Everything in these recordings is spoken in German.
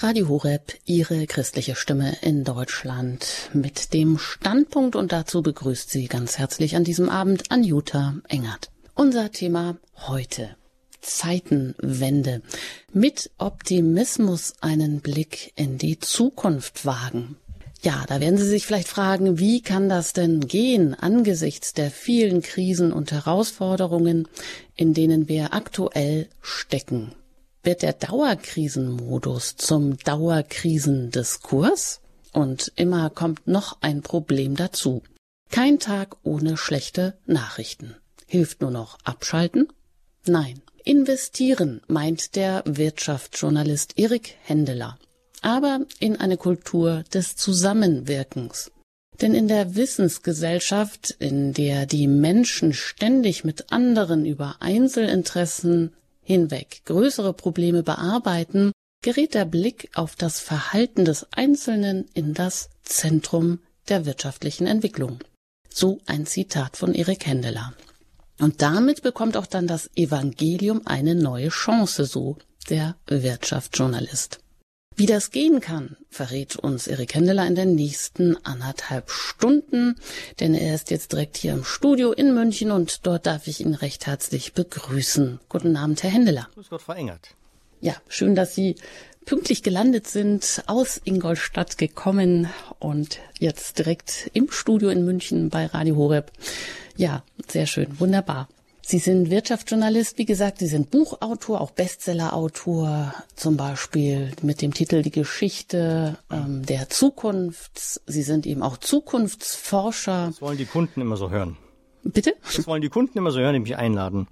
Radio Horeb, Ihre christliche Stimme in Deutschland mit dem Standpunkt und dazu begrüßt Sie ganz herzlich an diesem Abend Anjuta Engert. Unser Thema heute. Zeitenwende. Mit Optimismus einen Blick in die Zukunft wagen. Ja, da werden Sie sich vielleicht fragen, wie kann das denn gehen angesichts der vielen Krisen und Herausforderungen, in denen wir aktuell stecken? Wird der Dauerkrisenmodus zum Dauerkrisendiskurs und immer kommt noch ein Problem dazu. Kein Tag ohne schlechte Nachrichten. Hilft nur noch abschalten? Nein. Investieren, meint der Wirtschaftsjournalist Erik Händeler. Aber in eine Kultur des Zusammenwirkens. Denn in der Wissensgesellschaft, in der die Menschen ständig mit anderen über Einzelinteressen hinweg größere Probleme bearbeiten, gerät der Blick auf das Verhalten des Einzelnen in das Zentrum der wirtschaftlichen Entwicklung. So ein Zitat von Erik Händeler. Und damit bekommt auch dann das Evangelium eine neue Chance, so der Wirtschaftsjournalist. Wie das gehen kann, verrät uns Erik Händeler in den nächsten anderthalb Stunden, denn er ist jetzt direkt hier im Studio in München und dort darf ich ihn recht herzlich begrüßen. Guten Abend, Herr Händeler. Grüß Gott, verengert. Ja, schön, dass Sie pünktlich gelandet sind, aus Ingolstadt gekommen und jetzt direkt im Studio in München bei Radio Horeb. Ja, sehr schön, wunderbar. Sie sind Wirtschaftsjournalist, wie gesagt, Sie sind Buchautor, auch Bestsellerautor, zum Beispiel mit dem Titel Die Geschichte ähm, der Zukunft. Sie sind eben auch Zukunftsforscher. Das wollen die Kunden immer so hören. Bitte? Das wollen die Kunden immer so hören, die mich einladen.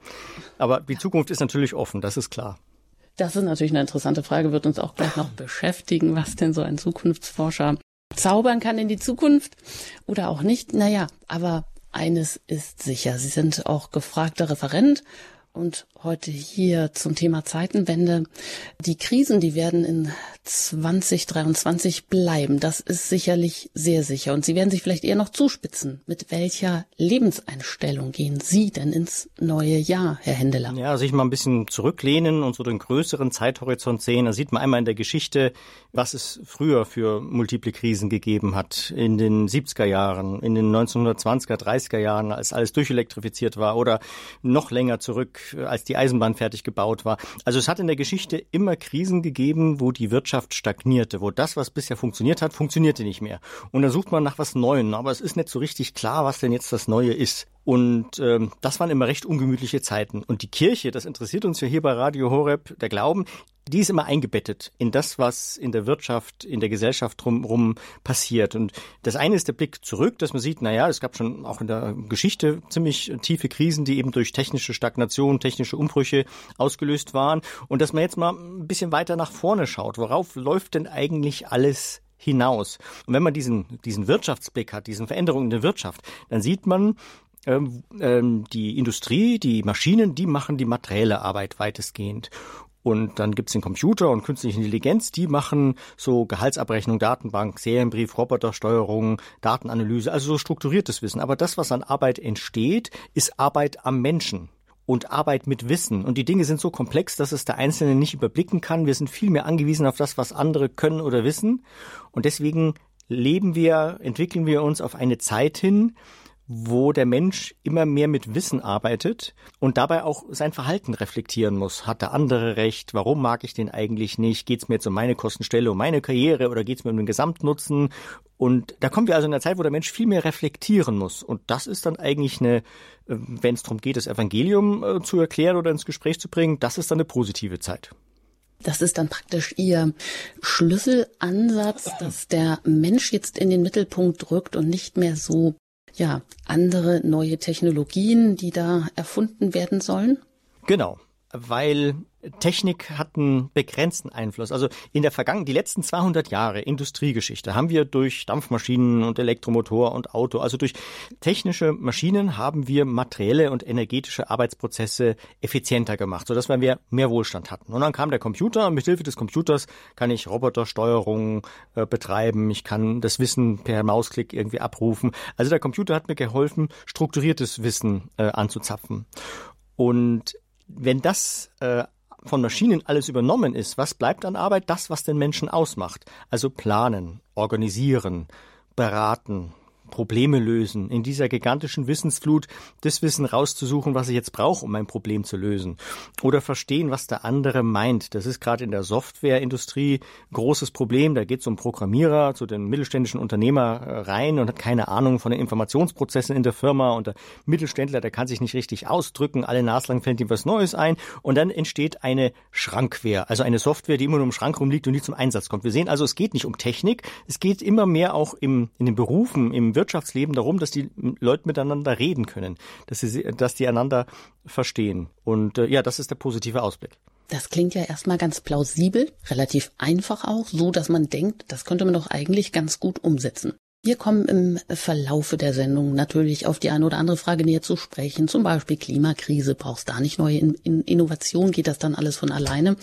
Aber die Zukunft ist natürlich offen, das ist klar. Das ist natürlich eine interessante Frage, wird uns auch gleich noch beschäftigen, was denn so ein Zukunftsforscher zaubern kann in die Zukunft oder auch nicht. Naja, aber eines ist sicher, Sie sind auch gefragter Referent und heute hier zum Thema Zeitenwende. Die Krisen, die werden in 2023 bleiben. Das ist sicherlich sehr sicher. Und Sie werden sich vielleicht eher noch zuspitzen. Mit welcher Lebenseinstellung gehen Sie denn ins neue Jahr, Herr Händeler? Ja, sich mal ein bisschen zurücklehnen und so den größeren Zeithorizont sehen. Da sieht man einmal in der Geschichte, was es früher für multiple Krisen gegeben hat. In den 70er Jahren, in den 1920er, 30er Jahren, als alles durchelektrifiziert war oder noch länger zurück, als die Eisenbahn fertig gebaut war. Also es hat in der Geschichte immer Krisen gegeben, wo die Wirtschaft stagnierte, wo das, was bisher funktioniert hat, funktionierte nicht mehr. Und da sucht man nach was Neuem, aber es ist nicht so richtig klar, was denn jetzt das Neue ist. Und ähm, das waren immer recht ungemütliche Zeiten. Und die Kirche, das interessiert uns ja hier bei Radio Horeb, der Glauben, die ist immer eingebettet in das, was in der Wirtschaft, in der Gesellschaft drumherum passiert. Und das eine ist der Blick zurück, dass man sieht, na ja, es gab schon auch in der Geschichte ziemlich tiefe Krisen, die eben durch technische Stagnation, technische Umbrüche ausgelöst waren. Und dass man jetzt mal ein bisschen weiter nach vorne schaut. Worauf läuft denn eigentlich alles hinaus? Und wenn man diesen, diesen Wirtschaftsblick hat, diesen Veränderungen in der Wirtschaft, dann sieht man, ähm, ähm, die Industrie, die Maschinen, die machen die materielle Arbeit weitestgehend. Und dann gibt's den Computer und künstliche Intelligenz, die machen so Gehaltsabrechnung, Datenbank, Serienbrief, Robotersteuerung, Datenanalyse, also so strukturiertes Wissen. Aber das, was an Arbeit entsteht, ist Arbeit am Menschen und Arbeit mit Wissen. Und die Dinge sind so komplex, dass es der Einzelne nicht überblicken kann. Wir sind viel mehr angewiesen auf das, was andere können oder wissen. Und deswegen leben wir, entwickeln wir uns auf eine Zeit hin, wo der Mensch immer mehr mit Wissen arbeitet und dabei auch sein Verhalten reflektieren muss. Hat der andere recht? Warum mag ich den eigentlich nicht? Geht es mir jetzt um meine Kostenstelle, um meine Karriere oder geht es mir um den Gesamtnutzen? Und da kommen wir also in einer Zeit, wo der Mensch viel mehr reflektieren muss. Und das ist dann eigentlich eine, äh, wenn es darum geht, das Evangelium äh, zu erklären oder ins Gespräch zu bringen, das ist dann eine positive Zeit. Das ist dann praktisch Ihr Schlüsselansatz, dass der Mensch jetzt in den Mittelpunkt rückt und nicht mehr so ja, andere neue Technologien, die da erfunden werden sollen? Genau, weil Technik hat einen begrenzten Einfluss. Also in der Vergangenheit, die letzten 200 Jahre Industriegeschichte haben wir durch Dampfmaschinen und Elektromotor und Auto, also durch technische Maschinen haben wir materielle und energetische Arbeitsprozesse effizienter gemacht, sodass wir mehr Wohlstand hatten. Und dann kam der Computer und mit Hilfe des Computers kann ich Robotersteuerung äh, betreiben, ich kann das Wissen per Mausklick irgendwie abrufen. Also der Computer hat mir geholfen, strukturiertes Wissen äh, anzuzapfen. Und wenn das äh, von Maschinen alles übernommen ist, was bleibt an Arbeit? Das, was den Menschen ausmacht. Also planen, organisieren, beraten, Probleme lösen, in dieser gigantischen Wissensflut das Wissen rauszusuchen, was ich jetzt brauche, um mein Problem zu lösen. Oder verstehen, was der andere meint. Das ist gerade in der Softwareindustrie ein großes Problem. Da geht es um Programmierer zu den mittelständischen Unternehmer äh, rein und hat keine Ahnung von den Informationsprozessen in der Firma. Und der Mittelständler, der kann sich nicht richtig ausdrücken. Alle naslang fällt ihm was Neues ein. Und dann entsteht eine Schrankware, also eine Software, die immer nur im Schrank rumliegt und nie zum Einsatz kommt. Wir sehen also, es geht nicht um Technik. Es geht immer mehr auch im, in den Berufen, im Wirtschaftsleben darum, dass die Leute miteinander reden können, dass sie, dass die einander verstehen. Und äh, ja, das ist der positive Ausblick. Das klingt ja erstmal ganz plausibel, relativ einfach auch, so dass man denkt, das könnte man doch eigentlich ganz gut umsetzen. Wir kommen im Verlaufe der Sendung natürlich auf die eine oder andere Frage näher zu sprechen. Zum Beispiel Klimakrise. Brauchst da nicht neue in in Innovation? Geht das dann alles von alleine?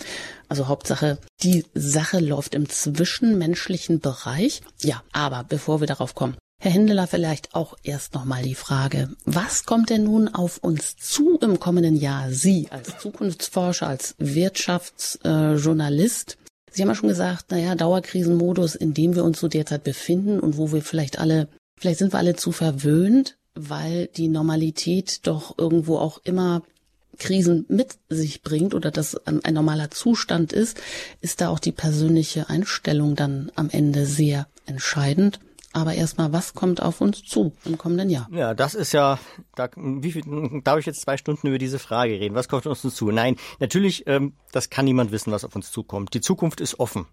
Also Hauptsache, die Sache läuft im zwischenmenschlichen Bereich. Ja, aber bevor wir darauf kommen, Herr Händeler, vielleicht auch erst nochmal die Frage, was kommt denn nun auf uns zu im kommenden Jahr? Sie als Zukunftsforscher, als Wirtschaftsjournalist, Sie haben ja schon gesagt, naja, Dauerkrisenmodus, in dem wir uns so derzeit befinden und wo wir vielleicht alle, vielleicht sind wir alle zu verwöhnt, weil die Normalität doch irgendwo auch immer Krisen mit sich bringt oder das ein normaler Zustand ist, ist da auch die persönliche Einstellung dann am Ende sehr entscheidend. Aber erstmal, was kommt auf uns zu im kommenden Jahr? Ja, das ist ja, da, wie viel, darf ich jetzt zwei Stunden über diese Frage reden? Was kommt auf uns zu? Nein, natürlich, ähm, das kann niemand wissen, was auf uns zukommt. Die Zukunft ist offen.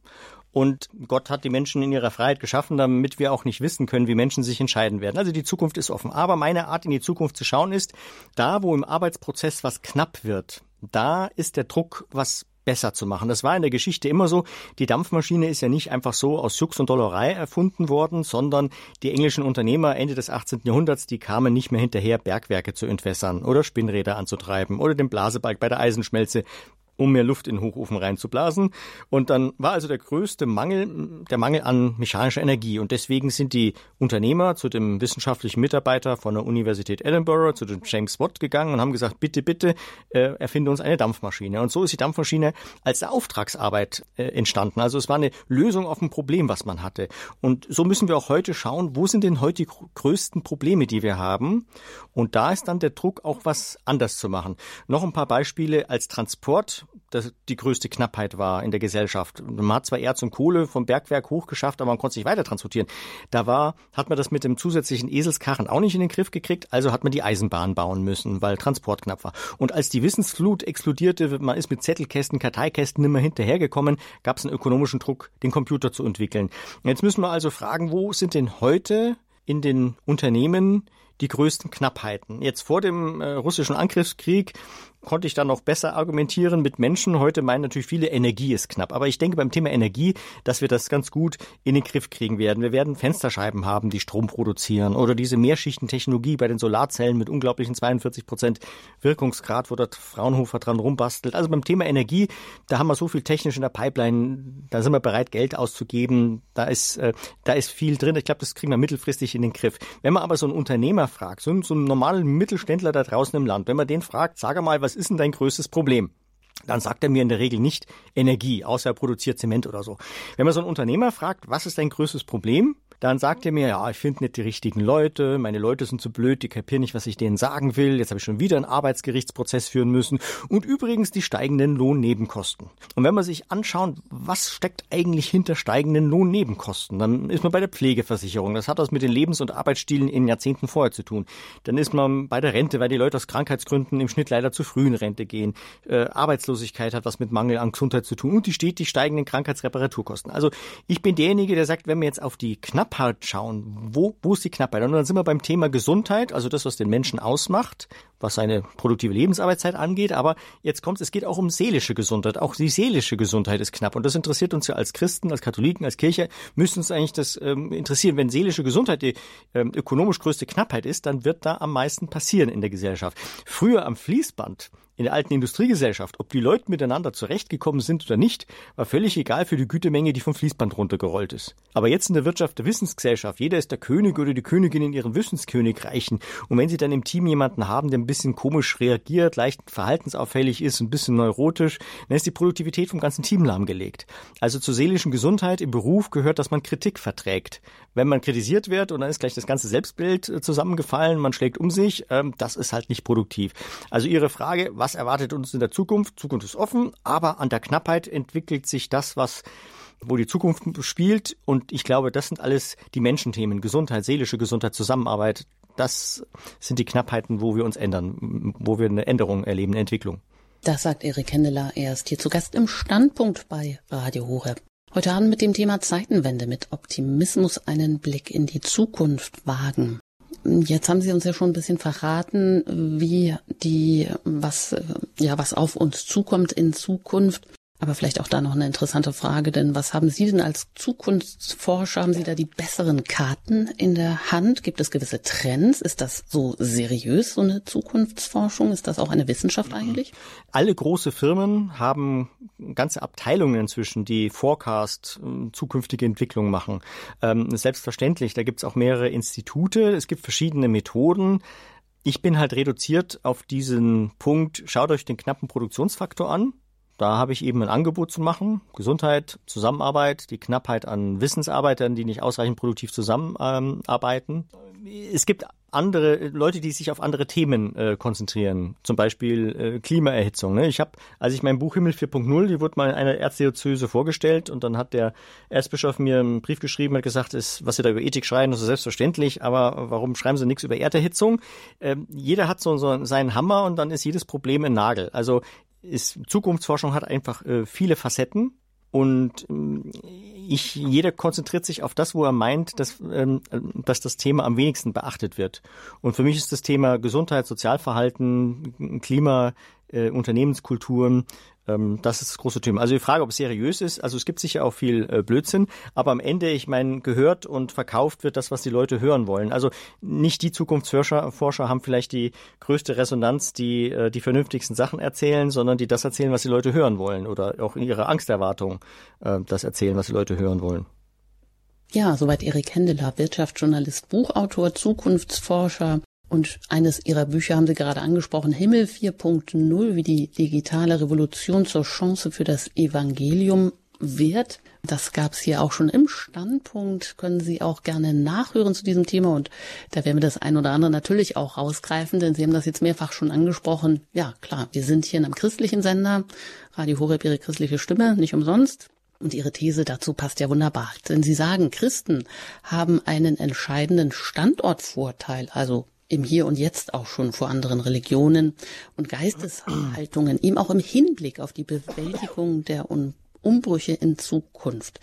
Und Gott hat die Menschen in ihrer Freiheit geschaffen, damit wir auch nicht wissen können, wie Menschen sich entscheiden werden. Also die Zukunft ist offen. Aber meine Art, in die Zukunft zu schauen, ist, da, wo im Arbeitsprozess was knapp wird, da ist der Druck, was besser zu machen. Das war in der Geschichte immer so. Die Dampfmaschine ist ja nicht einfach so aus Jux und Dollerei erfunden worden, sondern die englischen Unternehmer Ende des 18. Jahrhunderts, die kamen nicht mehr hinterher, Bergwerke zu entwässern oder Spinnräder anzutreiben oder den Blasebalg bei der Eisenschmelze um mehr Luft in den Hochofen reinzublasen. Und dann war also der größte Mangel der Mangel an mechanischer Energie. Und deswegen sind die Unternehmer zu dem wissenschaftlichen Mitarbeiter von der Universität Edinburgh, zu dem James Watt gegangen und haben gesagt, bitte, bitte, äh, erfinde uns eine Dampfmaschine. Und so ist die Dampfmaschine als Auftragsarbeit äh, entstanden. Also es war eine Lösung auf ein Problem, was man hatte. Und so müssen wir auch heute schauen, wo sind denn heute die größten Probleme, die wir haben? Und da ist dann der Druck, auch was anders zu machen. Noch ein paar Beispiele als Transport das die größte Knappheit war in der Gesellschaft. Man hat zwar Erz und Kohle vom Bergwerk hochgeschafft, aber man konnte sich weiter transportieren. Da war, hat man das mit dem zusätzlichen Eselskarren auch nicht in den Griff gekriegt, also hat man die Eisenbahn bauen müssen, weil Transport knapp war. Und als die Wissensflut explodierte, man ist mit Zettelkästen, Karteikästen immer hinterhergekommen, gab es einen ökonomischen Druck, den Computer zu entwickeln. Jetzt müssen wir also fragen, wo sind denn heute in den Unternehmen die größten Knappheiten. Jetzt vor dem äh, russischen Angriffskrieg konnte ich dann noch besser argumentieren mit Menschen. Heute meinen natürlich viele, Energie ist knapp. Aber ich denke beim Thema Energie, dass wir das ganz gut in den Griff kriegen werden. Wir werden Fensterscheiben haben, die Strom produzieren oder diese Mehrschichtentechnologie bei den Solarzellen mit unglaublichen 42 Prozent Wirkungsgrad, wo der Fraunhofer dran rumbastelt. Also beim Thema Energie, da haben wir so viel technisch in der Pipeline, da sind wir bereit, Geld auszugeben. Da ist, äh, da ist viel drin. Ich glaube, das kriegen wir mittelfristig in den Griff. Wenn man aber so einen Unternehmer fragt, so, so einen normalen Mittelständler da draußen im Land, wenn man den fragt, sag mal, was was ist denn dein größtes Problem? Dann sagt er mir in der Regel nicht Energie, außer er produziert Zement oder so. Wenn man so einen Unternehmer fragt, was ist dein größtes Problem? Dann sagt er mir, ja, ich finde nicht die richtigen Leute, meine Leute sind zu blöd, die kapieren nicht, was ich denen sagen will, jetzt habe ich schon wieder einen Arbeitsgerichtsprozess führen müssen und übrigens die steigenden Lohnnebenkosten. Und wenn man sich anschaut, was steckt eigentlich hinter steigenden Lohnnebenkosten, dann ist man bei der Pflegeversicherung. Das hat was mit den Lebens- und Arbeitsstilen in Jahrzehnten vorher zu tun. Dann ist man bei der Rente, weil die Leute aus Krankheitsgründen im Schnitt leider zu früh in Rente gehen. Äh, Arbeitslosigkeit hat was mit Mangel an Gesundheit zu tun und die stetig steigenden Krankheitsreparaturkosten. Also ich bin derjenige, der sagt, wenn wir jetzt auf die knapp Knappheit schauen. Wo, wo ist die Knappheit? Und dann sind wir beim Thema Gesundheit, also das, was den Menschen ausmacht, was seine produktive Lebensarbeitszeit angeht. Aber jetzt kommt es geht auch um seelische Gesundheit. Auch die seelische Gesundheit ist knapp. Und das interessiert uns ja als Christen, als Katholiken, als Kirche, müssen uns eigentlich das ähm, interessieren. Wenn seelische Gesundheit die ähm, ökonomisch größte Knappheit ist, dann wird da am meisten passieren in der Gesellschaft. Früher am Fließband in der alten Industriegesellschaft, ob die Leute miteinander zurechtgekommen sind oder nicht, war völlig egal für die Gütemenge, die vom Fließband runtergerollt ist. Aber jetzt in der Wirtschaft der Wissensgesellschaft, jeder ist der König oder die Königin in ihrem Wissenskönigreichen. Und wenn Sie dann im Team jemanden haben, der ein bisschen komisch reagiert, leicht verhaltensauffällig ist, ein bisschen neurotisch, dann ist die Produktivität vom ganzen Team lahmgelegt. Also zur seelischen Gesundheit im Beruf gehört, dass man Kritik verträgt. Wenn man kritisiert wird und dann ist gleich das ganze Selbstbild äh, zusammengefallen, man schlägt um sich, ähm, das ist halt nicht produktiv. Also Ihre Frage, was erwartet uns in der Zukunft? Zukunft ist offen, aber an der Knappheit entwickelt sich das, was wo die Zukunft spielt. Und ich glaube, das sind alles die Menschenthemen, Gesundheit, seelische Gesundheit, Zusammenarbeit. Das sind die Knappheiten, wo wir uns ändern, wo wir eine Änderung erleben, eine Entwicklung. Das sagt Erik Hendeler. Er ist hier zu Gast im Standpunkt bei Radio Horeb. Heute Abend mit dem Thema Zeitenwende mit Optimismus einen Blick in die Zukunft wagen. Jetzt haben Sie uns ja schon ein bisschen verraten, wie die, was, ja, was auf uns zukommt in Zukunft. Aber vielleicht auch da noch eine interessante Frage, denn was haben Sie denn als Zukunftsforscher? Haben Sie da die besseren Karten in der Hand? Gibt es gewisse Trends? Ist das so seriös, so eine Zukunftsforschung? Ist das auch eine Wissenschaft eigentlich? Alle große Firmen haben ganze Abteilungen inzwischen, die Forecast, ähm, zukünftige Entwicklung machen. Ähm, selbstverständlich, da gibt es auch mehrere Institute, es gibt verschiedene Methoden. Ich bin halt reduziert auf diesen Punkt, schaut euch den knappen Produktionsfaktor an da habe ich eben ein Angebot zu machen. Gesundheit, Zusammenarbeit, die Knappheit an Wissensarbeitern, die nicht ausreichend produktiv zusammenarbeiten. Es gibt andere Leute, die sich auf andere Themen äh, konzentrieren, zum Beispiel äh, Klimaerhitzung. Ne? Ich habe, als ich mein Buch Himmel 4.0, die wurde mal in einer Erzdiözese vorgestellt und dann hat der Erzbischof mir einen Brief geschrieben und gesagt, ist, was Sie da über Ethik schreiben, ist selbstverständlich, aber warum schreiben Sie nichts über Erderhitzung? Ähm, jeder hat so, so seinen Hammer und dann ist jedes Problem ein Nagel. Also ist, Zukunftsforschung hat einfach äh, viele Facetten und ähm, ich, jeder konzentriert sich auf das, wo er meint, dass, ähm, dass das Thema am wenigsten beachtet wird. Und für mich ist das Thema Gesundheit, Sozialverhalten, Klima, äh, Unternehmenskulturen ähm, das ist das große Thema. Also die Frage, ob es seriös ist, also es gibt sicher auch viel äh, Blödsinn, aber am Ende, ich meine, gehört und verkauft wird das, was die Leute hören wollen. Also nicht die Zukunftsforscher Forscher haben vielleicht die größte Resonanz, die äh, die vernünftigsten Sachen erzählen, sondern die das erzählen, was die Leute hören wollen oder auch in ihrer Angsterwartung äh, das erzählen, was die Leute hören wollen. Ja, soweit Erik Händeler, Wirtschaftsjournalist, Buchautor, Zukunftsforscher. Und eines Ihrer Bücher haben Sie gerade angesprochen, Himmel 4.0, wie die digitale Revolution zur Chance für das Evangelium wird. Das gab es hier auch schon im Standpunkt. Können Sie auch gerne nachhören zu diesem Thema. Und da werden wir das ein oder andere natürlich auch rausgreifen, denn Sie haben das jetzt mehrfach schon angesprochen. Ja, klar, wir sind hier in einem christlichen Sender. Radio Horeb, Ihre christliche Stimme, nicht umsonst. Und Ihre These dazu passt ja wunderbar. Denn Sie sagen, Christen haben einen entscheidenden Standortvorteil, also im Hier und Jetzt auch schon vor anderen Religionen und Geisteshaltungen, ihm auch im Hinblick auf die Bewältigung der Umbrüche in Zukunft.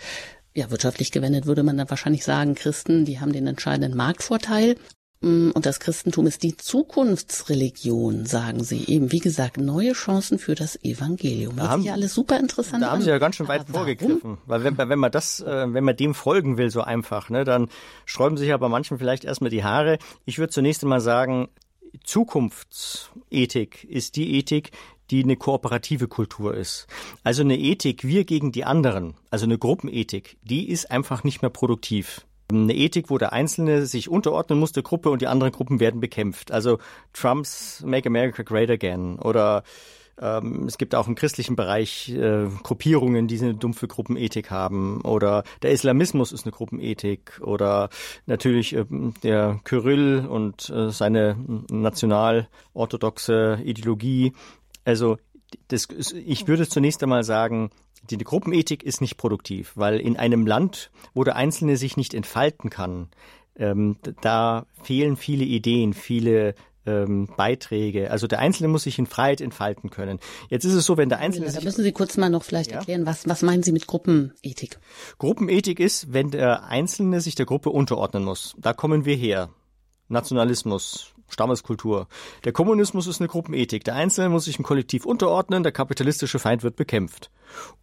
Ja, wirtschaftlich gewendet würde man dann wahrscheinlich sagen, Christen, die haben den entscheidenden Marktvorteil und das Christentum ist die Zukunftsreligion, sagen Sie. Eben, wie gesagt, neue Chancen für das Evangelium. Das ist ja alles super interessant. Da haben Sie ja ganz schön weit aber vorgegriffen. Weil wenn, wenn man das, äh, wenn man dem folgen will, so einfach, ne, dann sträuben sich ja bei manchen vielleicht erstmal die Haare. Ich würde zunächst einmal sagen, Zukunftsethik ist die Ethik, die eine kooperative Kultur ist. Also eine Ethik, wir gegen die anderen, also eine Gruppenethik, die ist einfach nicht mehr produktiv. Eine Ethik, wo der Einzelne sich unterordnen muss der Gruppe und die anderen Gruppen werden bekämpft. Also Trumps Make America Great Again oder ähm, es gibt auch im christlichen Bereich äh, Gruppierungen, die eine dumpfe Gruppenethik haben. Oder der Islamismus ist eine Gruppenethik. Oder natürlich äh, der Kyrill und äh, seine nationalorthodoxe Ideologie. Also das, ich würde zunächst einmal sagen, die Gruppenethik ist nicht produktiv, weil in einem Land, wo der Einzelne sich nicht entfalten kann, ähm, da fehlen viele Ideen, viele ähm, Beiträge. Also der Einzelne muss sich in Freiheit entfalten können. Jetzt ist es so, wenn der Einzelne. Da müssen Sie kurz mal noch vielleicht ja? erklären, was, was meinen Sie mit Gruppenethik? Gruppenethik ist, wenn der Einzelne sich der Gruppe unterordnen muss. Da kommen wir her. Nationalismus, Stammeskultur. Der Kommunismus ist eine Gruppenethik. Der Einzelne muss sich im Kollektiv unterordnen, der kapitalistische Feind wird bekämpft.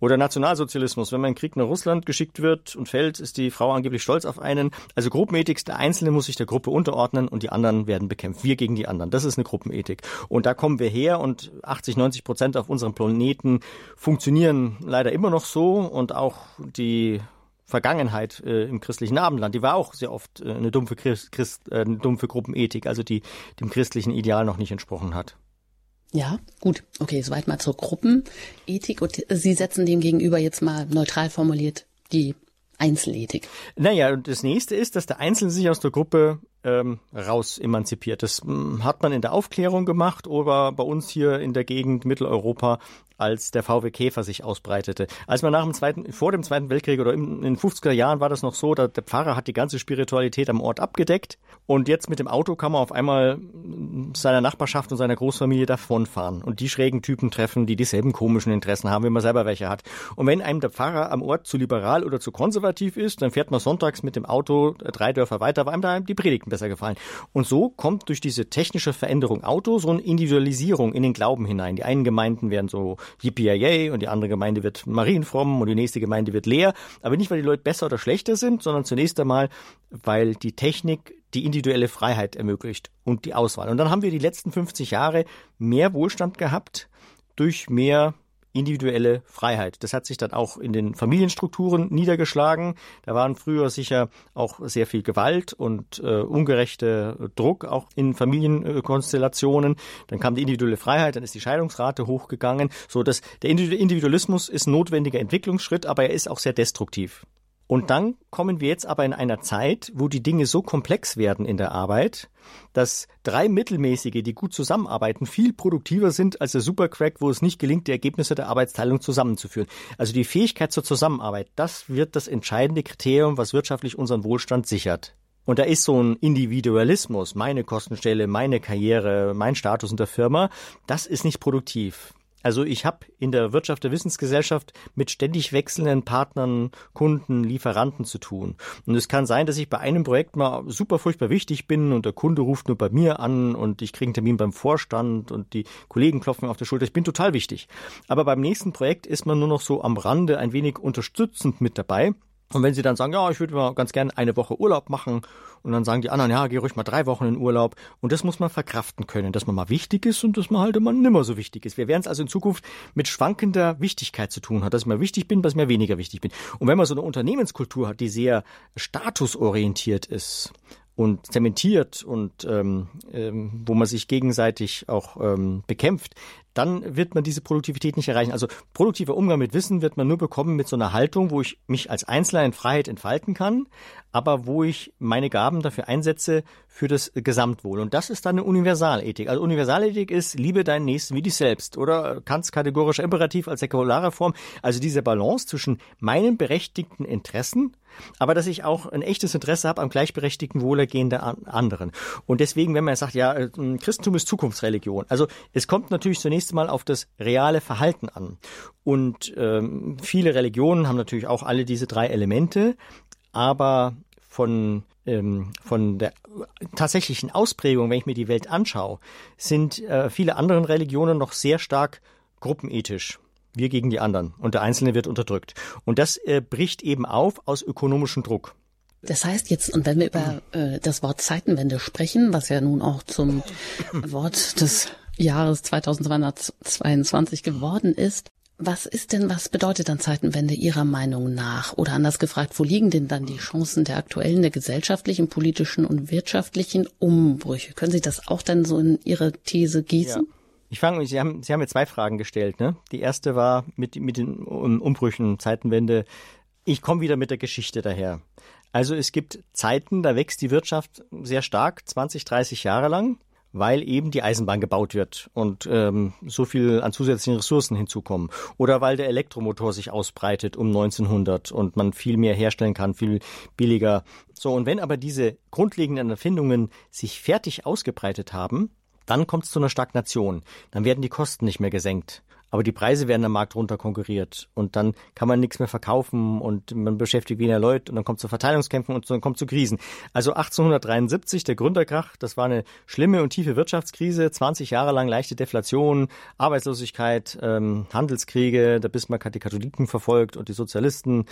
Oder Nationalsozialismus. Wenn ein Krieg nach Russland geschickt wird und fällt, ist die Frau angeblich stolz auf einen. Also Gruppenethik, der Einzelne muss sich der Gruppe unterordnen und die anderen werden bekämpft. Wir gegen die anderen. Das ist eine Gruppenethik. Und da kommen wir her und 80, 90 Prozent auf unserem Planeten funktionieren leider immer noch so und auch die Vergangenheit äh, im christlichen Abendland. Die war auch sehr oft äh, eine dumpfe, Christ, Christ, äh, eine dumpfe Gruppenethik, also die dem christlichen Ideal noch nicht entsprochen hat. Ja, gut. Okay, soweit mal zur Gruppenethik. Und Sie setzen dem gegenüber jetzt mal neutral formuliert die Einzelethik. Naja, und das nächste ist, dass der Einzelne sich aus der Gruppe ähm, raus emanzipiert. Das hm, hat man in der Aufklärung gemacht oder bei uns hier in der Gegend Mitteleuropa als der VW Käfer sich ausbreitete. Als man nach dem Zweiten, vor dem Zweiten Weltkrieg oder in den 50er Jahren war das noch so, der Pfarrer hat die ganze Spiritualität am Ort abgedeckt und jetzt mit dem Auto kann man auf einmal seiner Nachbarschaft und seiner Großfamilie davonfahren und die schrägen Typen treffen, die dieselben komischen Interessen haben, wie man selber welche hat. Und wenn einem der Pfarrer am Ort zu liberal oder zu konservativ ist, dann fährt man sonntags mit dem Auto drei Dörfer weiter, weil einem da die Predigten besser gefallen. Und so kommt durch diese technische Veränderung Auto so eine Individualisierung in den Glauben hinein. Die einen Gemeinden werden so Yippie und die andere Gemeinde wird marienfromm und die nächste Gemeinde wird leer. Aber nicht, weil die Leute besser oder schlechter sind, sondern zunächst einmal, weil die Technik die individuelle Freiheit ermöglicht und die Auswahl. Und dann haben wir die letzten 50 Jahre mehr Wohlstand gehabt durch mehr individuelle Freiheit. Das hat sich dann auch in den Familienstrukturen niedergeschlagen. Da waren früher sicher auch sehr viel Gewalt und äh, ungerechte Druck auch in Familienkonstellationen. Dann kam die individuelle Freiheit, dann ist die Scheidungsrate hochgegangen. So dass der Individualismus ist notwendiger Entwicklungsschritt, aber er ist auch sehr destruktiv. Und dann kommen wir jetzt aber in einer Zeit, wo die Dinge so komplex werden in der Arbeit, dass drei Mittelmäßige, die gut zusammenarbeiten, viel produktiver sind als der Supercrack, wo es nicht gelingt, die Ergebnisse der Arbeitsteilung zusammenzuführen. Also die Fähigkeit zur Zusammenarbeit, das wird das entscheidende Kriterium, was wirtschaftlich unseren Wohlstand sichert. Und da ist so ein Individualismus, meine Kostenstelle, meine Karriere, mein Status in der Firma, das ist nicht produktiv. Also ich habe in der Wirtschaft der Wissensgesellschaft mit ständig wechselnden Partnern, Kunden, Lieferanten zu tun. Und es kann sein, dass ich bei einem Projekt mal super furchtbar wichtig bin und der Kunde ruft nur bei mir an und ich kriege einen Termin beim Vorstand und die Kollegen klopfen auf der Schulter. Ich bin total wichtig. Aber beim nächsten Projekt ist man nur noch so am Rande ein wenig unterstützend mit dabei. Und wenn sie dann sagen, ja, ich würde mal ganz gerne eine Woche Urlaub machen, und dann sagen die anderen, ja, geh ruhig mal drei Wochen in Urlaub. Und das muss man verkraften können, dass man mal wichtig ist und dass man halt immer nimmer so wichtig ist. Wir werden es also in Zukunft mit schwankender Wichtigkeit zu tun haben, dass ich mal wichtig bin, dass ich mal weniger wichtig bin. Und wenn man so eine Unternehmenskultur hat, die sehr statusorientiert ist, und zementiert und ähm, ähm, wo man sich gegenseitig auch ähm, bekämpft, dann wird man diese Produktivität nicht erreichen. Also produktiver Umgang mit Wissen wird man nur bekommen mit so einer Haltung, wo ich mich als Einzelner in Freiheit entfalten kann, aber wo ich meine Gaben dafür einsetze für das Gesamtwohl. Und das ist dann eine Universalethik. Also Universalethik ist, liebe deinen Nächsten wie dich selbst oder Kants kategorischer Imperativ als säkulare Form. Also diese Balance zwischen meinen berechtigten Interessen aber dass ich auch ein echtes Interesse habe am gleichberechtigten Wohlergehen der anderen. Und deswegen, wenn man sagt, ja, äh, Christentum ist Zukunftsreligion. Also es kommt natürlich zunächst mal auf das reale Verhalten an. Und ähm, viele Religionen haben natürlich auch alle diese drei Elemente aber von ähm, von der tatsächlichen Ausprägung, wenn ich mir die Welt anschaue, sind äh, viele andere Religionen noch sehr stark gruppenethisch. Wir gegen die anderen und der Einzelne wird unterdrückt. Und das äh, bricht eben auf aus ökonomischem Druck. Das heißt jetzt, und wenn wir über äh, das Wort Zeitenwende sprechen, was ja nun auch zum Wort des Jahres 2222 geworden ist, was ist denn, was bedeutet dann Zeitenwende Ihrer Meinung nach? Oder anders gefragt, wo liegen denn dann die Chancen der aktuellen, der gesellschaftlichen, politischen und wirtschaftlichen Umbrüche? Können Sie das auch dann so in Ihre These gießen? Ja. Ich fange, Sie haben, Sie haben mir zwei Fragen gestellt. Ne? Die erste war mit, mit den Umbrüchen, Zeitenwende. Ich komme wieder mit der Geschichte daher. Also es gibt Zeiten, da wächst die Wirtschaft sehr stark, 20, 30 Jahre lang weil eben die Eisenbahn gebaut wird und ähm, so viel an zusätzlichen Ressourcen hinzukommen. Oder weil der Elektromotor sich ausbreitet um 1900 und man viel mehr herstellen kann, viel billiger. So, und wenn aber diese grundlegenden Erfindungen sich fertig ausgebreitet haben, dann kommt es zu einer Stagnation. Dann werden die Kosten nicht mehr gesenkt aber die Preise werden am Markt runter konkurriert und dann kann man nichts mehr verkaufen und man beschäftigt weniger Leute und dann kommt zu Verteilungskämpfen und dann kommt zu Krisen. Also 1873, der Gründerkrach, das war eine schlimme und tiefe Wirtschaftskrise, 20 Jahre lang leichte Deflation, Arbeitslosigkeit, ähm, Handelskriege, der Bismarck hat die Katholiken verfolgt und die Sozialisten.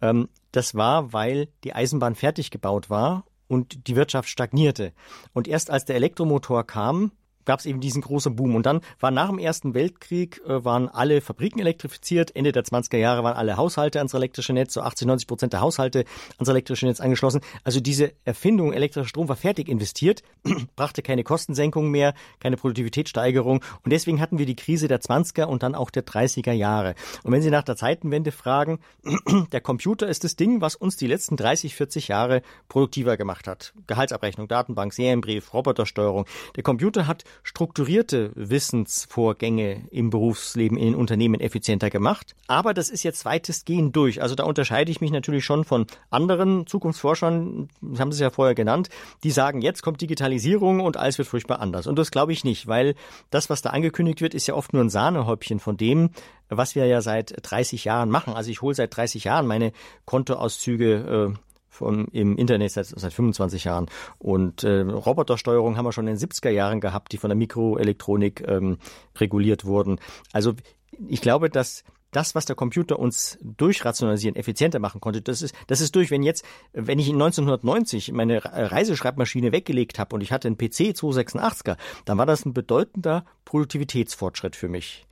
Ähm, das war, weil die Eisenbahn fertig gebaut war und die Wirtschaft stagnierte. Und erst als der Elektromotor kam, gab es eben diesen großen Boom. Und dann war nach dem Ersten Weltkrieg, äh, waren alle Fabriken elektrifiziert. Ende der 20er Jahre waren alle Haushalte ans elektrische Netz, so 80, 90 Prozent der Haushalte ans elektrische Netz angeschlossen. Also diese Erfindung elektrischer Strom war fertig investiert, brachte keine Kostensenkung mehr, keine Produktivitätssteigerung. Und deswegen hatten wir die Krise der 20er und dann auch der 30er Jahre. Und wenn Sie nach der Zeitenwende fragen, der Computer ist das Ding, was uns die letzten 30, 40 Jahre produktiver gemacht hat. Gehaltsabrechnung, Datenbank, Serienbrief, Robotersteuerung. Der Computer hat strukturierte Wissensvorgänge im Berufsleben in den Unternehmen effizienter gemacht. Aber das ist jetzt weitestgehend durch. Also da unterscheide ich mich natürlich schon von anderen Zukunftsforschern, das haben Sie ja vorher genannt, die sagen, jetzt kommt Digitalisierung und alles wird furchtbar anders. Und das glaube ich nicht, weil das, was da angekündigt wird, ist ja oft nur ein Sahnehäubchen von dem, was wir ja seit 30 Jahren machen. Also ich hole seit 30 Jahren meine Kontoauszüge äh, vom, im Internet seit, seit 25 Jahren. Und äh, Robotersteuerung haben wir schon in den 70er Jahren gehabt, die von der Mikroelektronik ähm, reguliert wurden. Also ich glaube, dass das, was der Computer uns durchrationalisieren, effizienter machen konnte, das ist, das ist durch. Wenn jetzt, wenn ich in 1990 meine Reiseschreibmaschine weggelegt habe und ich hatte einen PC 286er, dann war das ein bedeutender Produktivitätsfortschritt für mich.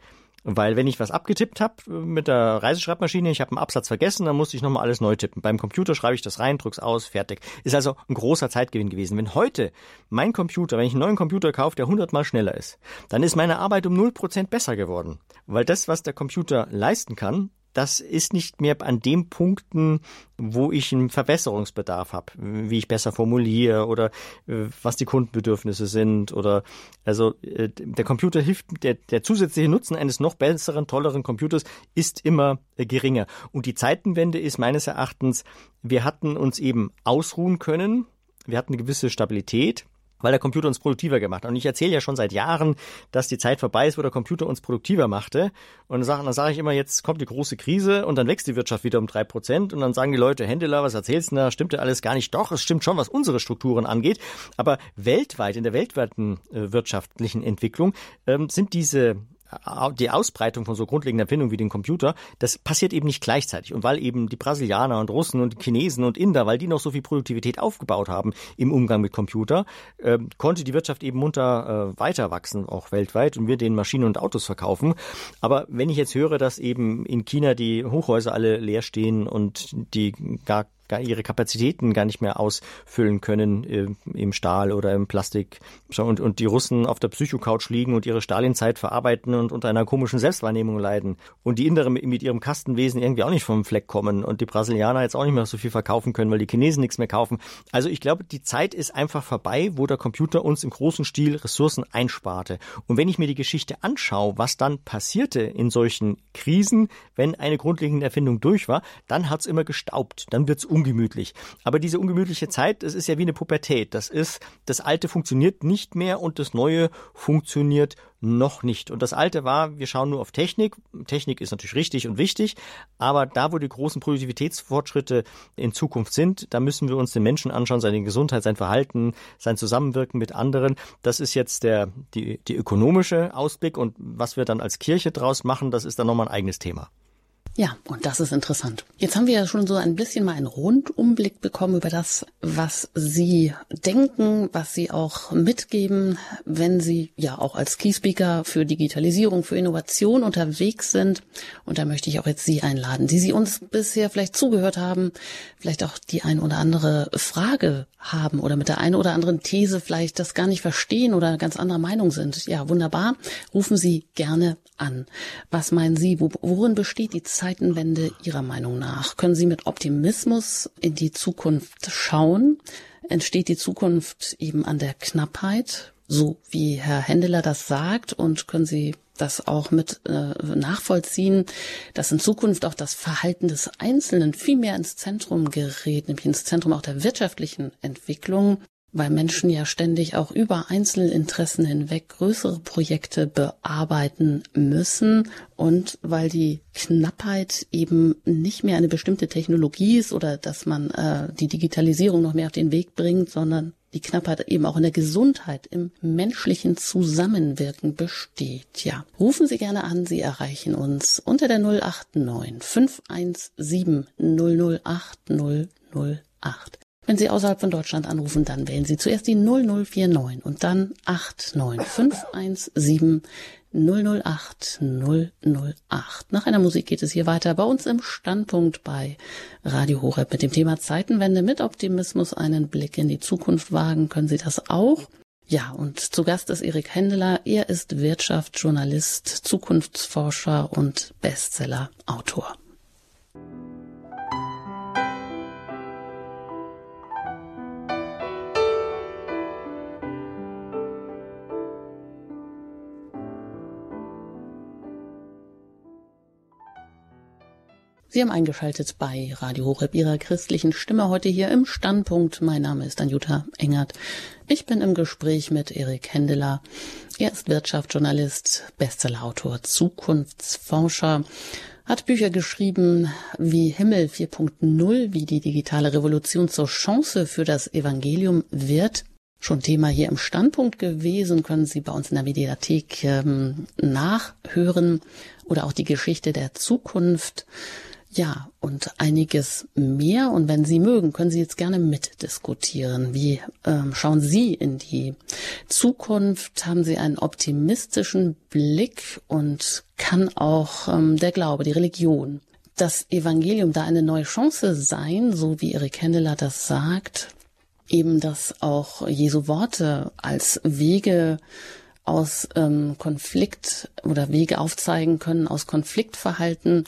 Weil wenn ich was abgetippt habe äh, mit der Reiseschreibmaschine, ich habe einen Absatz vergessen, dann musste ich nochmal alles neu tippen. Beim Computer schreibe ich das rein, drück's aus, fertig. Ist also ein großer Zeitgewinn gewesen. Wenn heute mein Computer, wenn ich einen neuen Computer kaufe, der hundertmal schneller ist, dann ist meine Arbeit um 0% besser geworden. Weil das, was der Computer leisten kann, das ist nicht mehr an den Punkten, wo ich einen Verbesserungsbedarf habe, wie ich besser formuliere oder äh, was die Kundenbedürfnisse sind oder also äh, der Computer hilft, der, der zusätzliche Nutzen eines noch besseren, tolleren Computers ist immer äh, geringer. Und die Zeitenwende ist meines Erachtens, wir hatten uns eben ausruhen können, wir hatten eine gewisse Stabilität, weil der Computer uns produktiver gemacht hat. Und ich erzähle ja schon seit Jahren, dass die Zeit vorbei ist, wo der Computer uns produktiver machte. Und dann sage sag ich immer, jetzt kommt die große Krise und dann wächst die Wirtschaft wieder um drei Prozent. Und dann sagen die Leute, Händler, was erzählst du da? Stimmt ja alles gar nicht. Doch, es stimmt schon, was unsere Strukturen angeht. Aber weltweit, in der weltweiten äh, wirtschaftlichen Entwicklung, ähm, sind diese die Ausbreitung von so grundlegenden Erfindungen wie den Computer, das passiert eben nicht gleichzeitig. Und weil eben die Brasilianer und Russen und Chinesen und Inder, weil die noch so viel Produktivität aufgebaut haben im Umgang mit Computer, äh, konnte die Wirtschaft eben munter äh, weiter wachsen, auch weltweit, und wir den Maschinen und Autos verkaufen. Aber wenn ich jetzt höre, dass eben in China die Hochhäuser alle leer stehen und die gar ihre Kapazitäten gar nicht mehr ausfüllen können äh, im Stahl oder im Plastik. Und, und die Russen auf der Psychocouch liegen und ihre Stalinzeit verarbeiten und unter einer komischen Selbstwahrnehmung leiden. Und die Inder mit, ihrem Kastenwesen irgendwie auch nicht vom Fleck kommen und die Brasilianer jetzt auch nicht mehr so viel verkaufen können, weil die Chinesen nichts mehr kaufen. Also ich glaube, die Zeit ist einfach vorbei, wo der Computer uns im großen Stil Ressourcen einsparte. Und wenn ich mir die Geschichte anschaue, was dann passierte in solchen Krisen, wenn eine grundlegende Erfindung durch war, dann hat's immer gestaubt, dann wird's ungemütlich. Aber diese ungemütliche Zeit, das ist ja wie eine Pubertät. Das ist, das Alte funktioniert nicht mehr und das Neue funktioniert noch nicht. Und das Alte war, wir schauen nur auf Technik. Technik ist natürlich richtig und wichtig, aber da, wo die großen Produktivitätsfortschritte in Zukunft sind, da müssen wir uns den Menschen anschauen, seine Gesundheit, sein Verhalten, sein Zusammenwirken mit anderen. Das ist jetzt der, die, die ökonomische Ausblick und was wir dann als Kirche draus machen, das ist dann nochmal ein eigenes Thema. Ja, und das ist interessant. Jetzt haben wir ja schon so ein bisschen mal einen Rundumblick bekommen über das, was Sie denken, was Sie auch mitgeben, wenn Sie ja auch als Key für Digitalisierung, für Innovation unterwegs sind. Und da möchte ich auch jetzt Sie einladen, die Sie uns bisher vielleicht zugehört haben, vielleicht auch die ein oder andere Frage haben oder mit der einen oder anderen These vielleicht das gar nicht verstehen oder ganz anderer Meinung sind. Ja, wunderbar. Rufen Sie gerne an. Was meinen Sie? Worin besteht die Zeitenwende Ihrer Meinung nach? Können Sie mit Optimismus in die Zukunft schauen? Entsteht die Zukunft eben an der Knappheit, so wie Herr Händeler das sagt? Und können Sie das auch mit äh, nachvollziehen, dass in Zukunft auch das Verhalten des Einzelnen viel mehr ins Zentrum gerät, nämlich ins Zentrum auch der wirtschaftlichen Entwicklung weil Menschen ja ständig auch über Einzelinteressen hinweg größere Projekte bearbeiten müssen und weil die Knappheit eben nicht mehr eine bestimmte Technologie ist oder dass man äh, die Digitalisierung noch mehr auf den Weg bringt, sondern die Knappheit eben auch in der Gesundheit, im menschlichen Zusammenwirken besteht. Ja, rufen Sie gerne an, Sie erreichen uns unter der 089 517 008 008. Wenn Sie außerhalb von Deutschland anrufen, dann wählen Sie zuerst die 0049 und dann 89517 008 008. Nach einer Musik geht es hier weiter bei uns im Standpunkt bei Radio Horeb mit dem Thema Zeitenwende mit Optimismus einen Blick in die Zukunft wagen. Können Sie das auch? Ja, und zu Gast ist Erik Händeler. Er ist Wirtschaftsjournalist, Zukunftsforscher und Bestsellerautor. Sie haben eingeschaltet bei Radio Horeb Ihrer christlichen Stimme heute hier im Standpunkt. Mein Name ist Anjuta Engert. Ich bin im Gespräch mit Erik Händeler. Er ist Wirtschaftsjournalist, Bestsellerautor, Zukunftsforscher, hat Bücher geschrieben wie Himmel 4.0, wie die digitale Revolution zur Chance für das Evangelium wird. Schon Thema hier im Standpunkt gewesen, können Sie bei uns in der Mediathek ähm, nachhören oder auch die Geschichte der Zukunft. Ja, und einiges mehr. Und wenn Sie mögen, können Sie jetzt gerne mitdiskutieren. Wie ähm, schauen Sie in die Zukunft? Haben Sie einen optimistischen Blick und kann auch ähm, der Glaube, die Religion, das Evangelium da eine neue Chance sein, so wie Erik Hendeler das sagt? Eben, dass auch Jesu Worte als Wege aus ähm, Konflikt oder Wege aufzeigen können aus Konfliktverhalten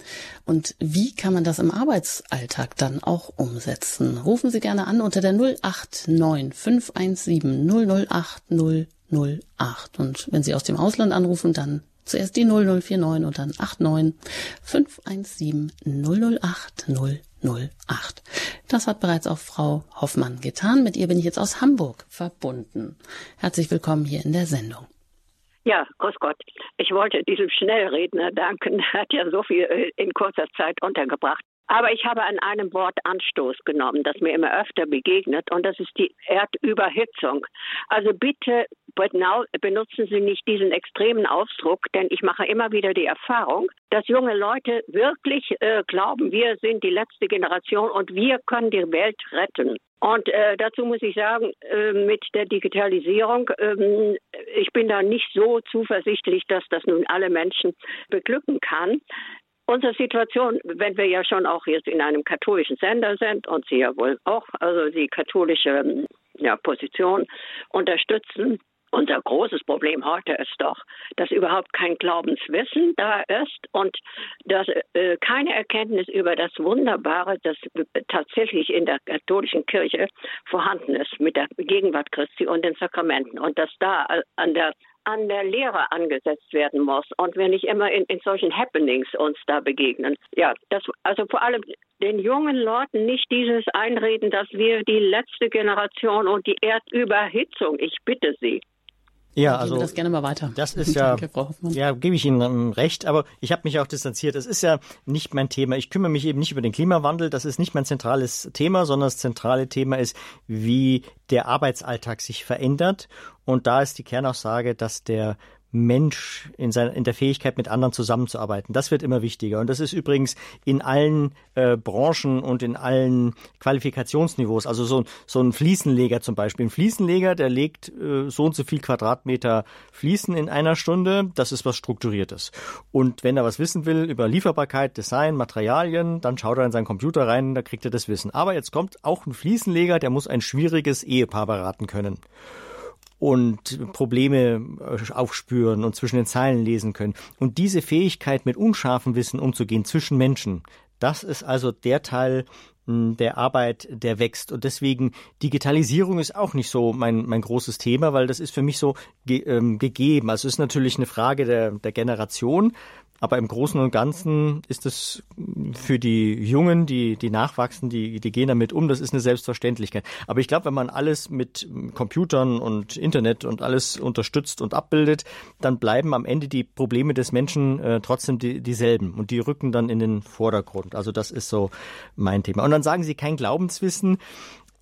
und wie kann man das im Arbeitsalltag dann auch umsetzen? Rufen Sie gerne an unter der 089 517 008 008 und wenn Sie aus dem Ausland anrufen, dann zuerst die 0049 und dann 89 517 008 008. Das hat bereits auch Frau Hoffmann getan. Mit ihr bin ich jetzt aus Hamburg verbunden. Herzlich willkommen hier in der Sendung. Ja, grüß Gott. Ich wollte diesem Schnellredner danken. Er hat ja so viel äh, in kurzer Zeit untergebracht. Aber ich habe an einem Wort Anstoß genommen, das mir immer öfter begegnet, und das ist die Erdüberhitzung. Also bitte benutzen Sie nicht diesen extremen Ausdruck, denn ich mache immer wieder die Erfahrung, dass junge Leute wirklich äh, glauben, wir sind die letzte Generation und wir können die Welt retten. Und äh, dazu muss ich sagen, äh, mit der Digitalisierung, äh, ich bin da nicht so zuversichtlich, dass das nun alle Menschen beglücken kann. Unsere Situation, wenn wir ja schon auch jetzt in einem katholischen Sender sind und Sie ja wohl auch, also die katholische ja, Position unterstützen, unser großes Problem heute ist doch, dass überhaupt kein Glaubenswissen da ist und dass äh, keine Erkenntnis über das Wunderbare, das tatsächlich in der katholischen Kirche vorhanden ist mit der Gegenwart Christi und den Sakramenten und dass da an der an der Lehre angesetzt werden muss und wir nicht immer in, in solchen Happenings uns da begegnen. Ja, das, also vor allem den jungen Leuten nicht dieses Einreden, dass wir die letzte Generation und die Erdüberhitzung, ich bitte Sie, ja, also das gerne mal weiter. Das ist ja, ja, gebe ich Ihnen recht, aber ich habe mich auch distanziert. Es ist ja nicht mein Thema. Ich kümmere mich eben nicht über den Klimawandel. Das ist nicht mein zentrales Thema, sondern das zentrale Thema ist, wie der Arbeitsalltag sich verändert. Und da ist die Kernaussage, dass der Mensch in, seiner, in der Fähigkeit, mit anderen zusammenzuarbeiten. Das wird immer wichtiger. Und das ist übrigens in allen äh, Branchen und in allen Qualifikationsniveaus. Also so, so ein Fliesenleger zum Beispiel. Ein Fliesenleger, der legt äh, so und so viel Quadratmeter Fließen in einer Stunde. Das ist was Strukturiertes. Und wenn er was wissen will über Lieferbarkeit, Design, Materialien, dann schaut er in seinen Computer rein, da kriegt er das Wissen. Aber jetzt kommt auch ein Fliesenleger, der muss ein schwieriges Ehepaar beraten können und Probleme äh, aufspüren und zwischen den Zeilen lesen können. Und diese Fähigkeit, mit unscharfem Wissen umzugehen zwischen Menschen, das ist also der Teil hm, der Arbeit, der wächst. Und deswegen Digitalisierung ist auch nicht so mein, mein großes Thema, weil das ist für mich so ge, ähm, gegeben. Also es ist natürlich eine Frage der, der Generation, aber im Großen und Ganzen ist es für die Jungen, die, die nachwachsen, die, die gehen damit um. Das ist eine Selbstverständlichkeit. Aber ich glaube, wenn man alles mit Computern und Internet und alles unterstützt und abbildet, dann bleiben am Ende die Probleme des Menschen äh, trotzdem die, dieselben. Und die rücken dann in den Vordergrund. Also das ist so mein Thema. Und dann sagen Sie kein Glaubenswissen.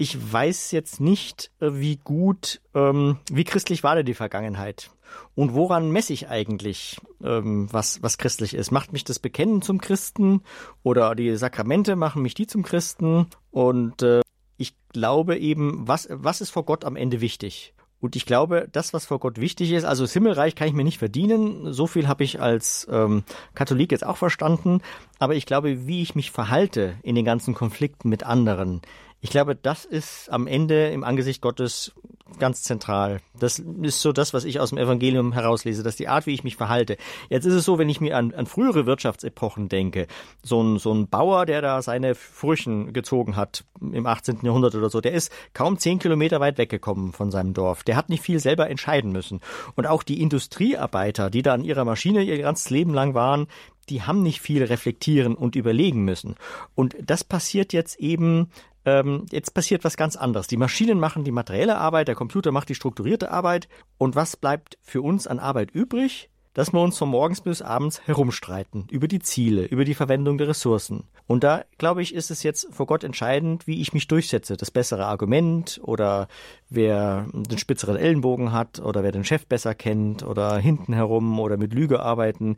Ich weiß jetzt nicht, äh, wie gut, ähm, wie christlich war denn die Vergangenheit? Und woran messe ich eigentlich, ähm, was, was christlich ist? Macht mich das Bekennen zum Christen oder die Sakramente machen mich die zum Christen? Und äh, ich glaube eben, was, was ist vor Gott am Ende wichtig? Und ich glaube, das, was vor Gott wichtig ist, also das Himmelreich kann ich mir nicht verdienen. So viel habe ich als ähm, Katholik jetzt auch verstanden. Aber ich glaube, wie ich mich verhalte in den ganzen Konflikten mit anderen, ich glaube, das ist am Ende im Angesicht Gottes ganz zentral. Das ist so das, was ich aus dem Evangelium herauslese, dass die Art, wie ich mich verhalte. Jetzt ist es so, wenn ich mir an, an frühere Wirtschaftsepochen denke, so ein, so ein Bauer, der da seine Früchen gezogen hat im 18. Jahrhundert oder so, der ist kaum zehn Kilometer weit weggekommen von seinem Dorf. Der hat nicht viel selber entscheiden müssen. Und auch die Industriearbeiter, die da an ihrer Maschine ihr ganzes Leben lang waren, die haben nicht viel reflektieren und überlegen müssen. Und das passiert jetzt eben ähm, jetzt passiert was ganz anderes. Die Maschinen machen die materielle Arbeit, der Computer macht die strukturierte Arbeit. Und was bleibt für uns an Arbeit übrig? Dass wir uns von morgens bis abends herumstreiten über die Ziele, über die Verwendung der Ressourcen. Und da, glaube ich, ist es jetzt vor Gott entscheidend, wie ich mich durchsetze. Das bessere Argument oder wer den spitzeren Ellenbogen hat oder wer den Chef besser kennt oder hinten herum oder mit Lüge arbeiten.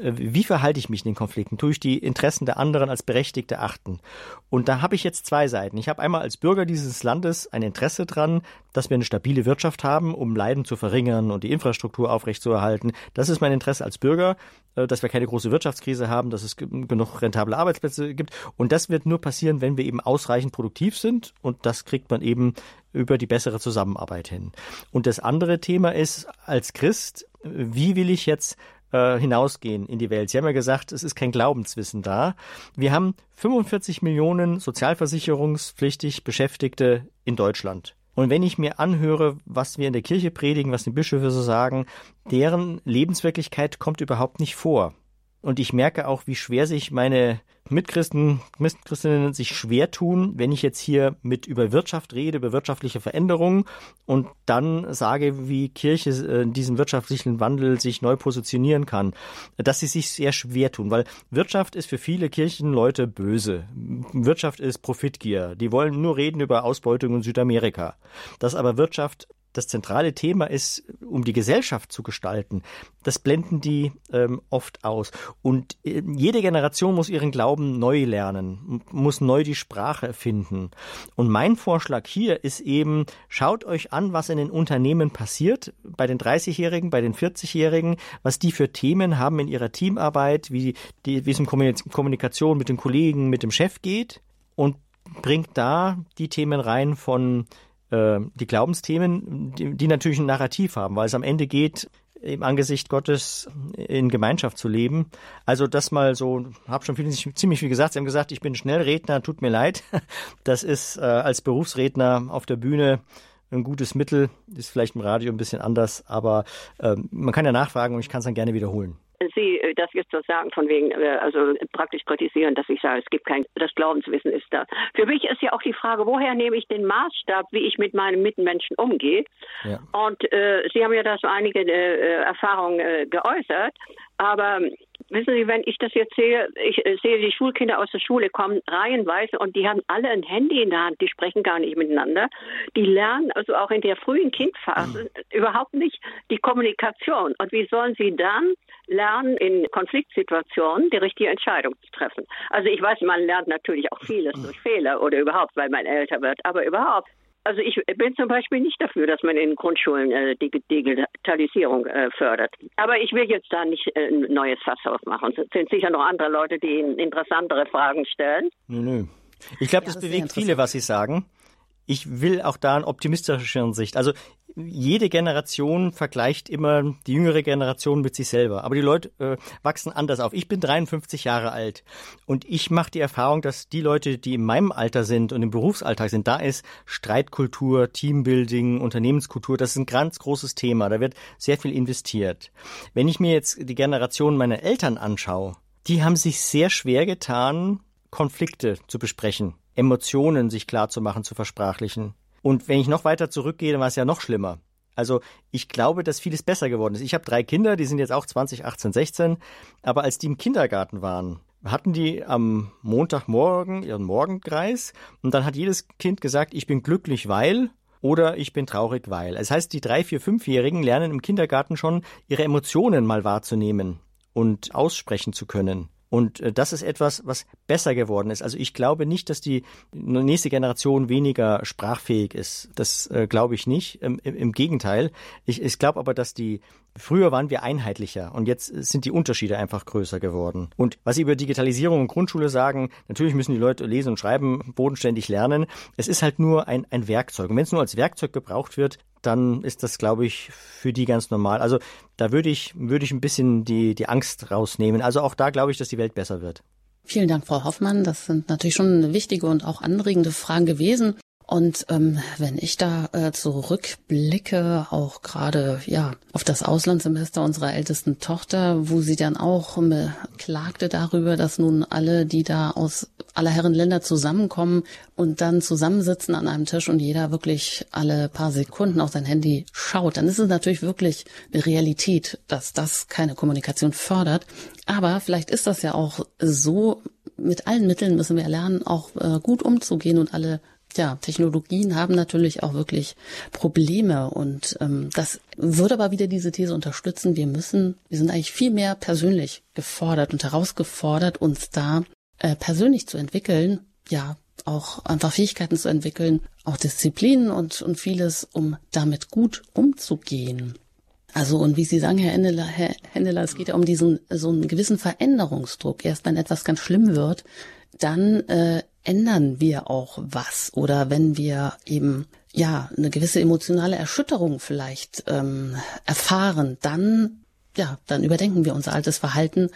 Äh, wie verhalte ich mich in den Konflikten? Tue ich die Interessen der anderen als Berechtigte achten? Und da habe ich jetzt zwei Seiten. Ich habe einmal als Bürger dieses Landes ein Interesse dran, dass wir eine stabile Wirtschaft haben, um Leiden zu verringern und die Infrastruktur aufrechtzuerhalten. Das ist mein Interesse als Bürger, äh, dass wir keine große Wirtschaftskrise haben, dass es genug rentable Arbeitsplätze gibt. Und das wird nur passieren, wenn wir eben ausreichend produktiv sind. Und das kriegt man eben über die bessere Zusammenarbeit hin. Und das andere Thema ist, als Christ, wie will ich jetzt äh, hinausgehen in die Welt. Sie haben ja gesagt, es ist kein Glaubenswissen da. Wir haben 45 Millionen sozialversicherungspflichtig Beschäftigte in Deutschland. Und wenn ich mir anhöre, was wir in der Kirche predigen, was die Bischöfe so sagen, deren Lebenswirklichkeit kommt überhaupt nicht vor. Und ich merke auch, wie schwer sich meine Mitchristen, Mitchristinnen sich schwer tun, wenn ich jetzt hier mit über Wirtschaft rede, über wirtschaftliche Veränderungen und dann sage, wie Kirche äh, in diesem wirtschaftlichen Wandel sich neu positionieren kann, dass sie sich sehr schwer tun, weil Wirtschaft ist für viele Kirchenleute böse. Wirtschaft ist Profitgier. Die wollen nur reden über Ausbeutung in Südamerika. Dass aber Wirtschaft das zentrale Thema ist, um die Gesellschaft zu gestalten, das blenden die ähm, oft aus. Und äh, jede Generation muss ihren Glauben neu lernen, muss neu die Sprache erfinden. Und mein Vorschlag hier ist eben, schaut euch an, was in den Unternehmen passiert, bei den 30-Jährigen, bei den 40-Jährigen, was die für Themen haben in ihrer Teamarbeit, wie, die, wie es um Kommunikation mit den Kollegen, mit dem Chef geht und bringt da die Themen rein von äh, die Glaubensthemen, die, die natürlich ein Narrativ haben, weil es am Ende geht, im Angesicht Gottes in Gemeinschaft zu leben. Also das mal so, habe schon viel, ziemlich viel gesagt. Sie haben gesagt, ich bin Schnellredner, tut mir leid. Das ist äh, als Berufsredner auf der Bühne ein gutes Mittel, ist vielleicht im Radio ein bisschen anders, aber äh, man kann ja nachfragen und ich kann es dann gerne wiederholen. Sie äh, das jetzt so sagen, von wegen, äh, also praktisch kritisieren, dass ich sage, es gibt kein, das Glaubenswissen ist da. Für mich ist ja auch die Frage, woher nehme ich den Maßstab, wie ich mit meinen Mitmenschen umgehe? Ja. Und äh, Sie haben ja da so einige äh, Erfahrungen äh, geäußert, aber wissen Sie, wenn ich das jetzt sehe, ich äh, sehe die Schulkinder aus der Schule kommen reihenweise und die haben alle ein Handy in der Hand, die sprechen gar nicht miteinander. Die lernen also auch in der frühen Kindphase mhm. überhaupt nicht die Kommunikation. Und wie sollen sie dann lernen, in Konfliktsituationen die richtige Entscheidung zu treffen? Also ich weiß, man lernt natürlich auch vieles durch Fehler oder überhaupt, weil man älter wird, aber überhaupt also ich bin zum Beispiel nicht dafür, dass man in Grundschulen äh, die Digitalisierung äh, fördert. Aber ich will jetzt da nicht äh, ein neues Fass aufmachen. Es sind sicher noch andere Leute, die interessantere Fragen stellen. Nö, nö. Ich glaube, ja, das bewegt viele, was Sie sagen. Ich will auch da eine optimistischere Sicht. Also jede Generation vergleicht immer die jüngere Generation mit sich selber. Aber die Leute äh, wachsen anders auf. Ich bin 53 Jahre alt und ich mache die Erfahrung, dass die Leute, die in meinem Alter sind und im Berufsalltag sind, da ist Streitkultur, Teambuilding, Unternehmenskultur, das ist ein ganz großes Thema. Da wird sehr viel investiert. Wenn ich mir jetzt die Generation meiner Eltern anschaue, die haben sich sehr schwer getan, Konflikte zu besprechen, Emotionen sich klar zu machen, zu versprachlichen. Und wenn ich noch weiter zurückgehe, dann war es ja noch schlimmer. Also ich glaube, dass vieles besser geworden ist. Ich habe drei Kinder, die sind jetzt auch 20, 18, 16. Aber als die im Kindergarten waren, hatten die am Montagmorgen ihren Morgenkreis und dann hat jedes Kind gesagt, ich bin glücklich, weil oder ich bin traurig, weil. Das heißt, die drei, vier, fünfjährigen lernen im Kindergarten schon ihre Emotionen mal wahrzunehmen und aussprechen zu können. Und äh, das ist etwas, was besser geworden ist. Also ich glaube nicht, dass die nächste Generation weniger sprachfähig ist. Das äh, glaube ich nicht. Ähm, im, Im Gegenteil. Ich, ich glaube aber, dass die Früher waren wir einheitlicher und jetzt sind die Unterschiede einfach größer geworden. Und was Sie über Digitalisierung und Grundschule sagen, natürlich müssen die Leute lesen und schreiben, bodenständig lernen. Es ist halt nur ein, ein Werkzeug. Und wenn es nur als Werkzeug gebraucht wird, dann ist das, glaube ich, für die ganz normal. Also da würde ich, würde ich ein bisschen die, die Angst rausnehmen. Also auch da glaube ich, dass die Welt besser wird. Vielen Dank, Frau Hoffmann. Das sind natürlich schon wichtige und auch anregende Fragen gewesen. Und ähm, wenn ich da äh, zurückblicke, auch gerade ja auf das Auslandssemester unserer ältesten Tochter, wo sie dann auch äh, klagte darüber, dass nun alle, die da aus aller Herren Länder zusammenkommen und dann zusammensitzen an einem Tisch und jeder wirklich alle paar Sekunden auf sein Handy schaut, dann ist es natürlich wirklich eine Realität, dass das keine Kommunikation fördert. Aber vielleicht ist das ja auch so, mit allen Mitteln müssen wir lernen, auch äh, gut umzugehen und alle ja, Technologien haben natürlich auch wirklich Probleme und ähm, das würde aber wieder diese These unterstützen. Wir müssen, wir sind eigentlich viel mehr persönlich gefordert und herausgefordert, uns da äh, persönlich zu entwickeln, ja, auch einfach Fähigkeiten zu entwickeln, auch Disziplinen und, und vieles, um damit gut umzugehen. Also und wie Sie sagen, Herr Henneler, Herr Henneler, es geht ja um diesen so einen gewissen Veränderungsdruck. Erst wenn etwas ganz schlimm wird, dann äh, ändern wir auch was. Oder wenn wir eben ja eine gewisse emotionale Erschütterung vielleicht ähm, erfahren, dann ja, dann überdenken wir unser altes Verhalten.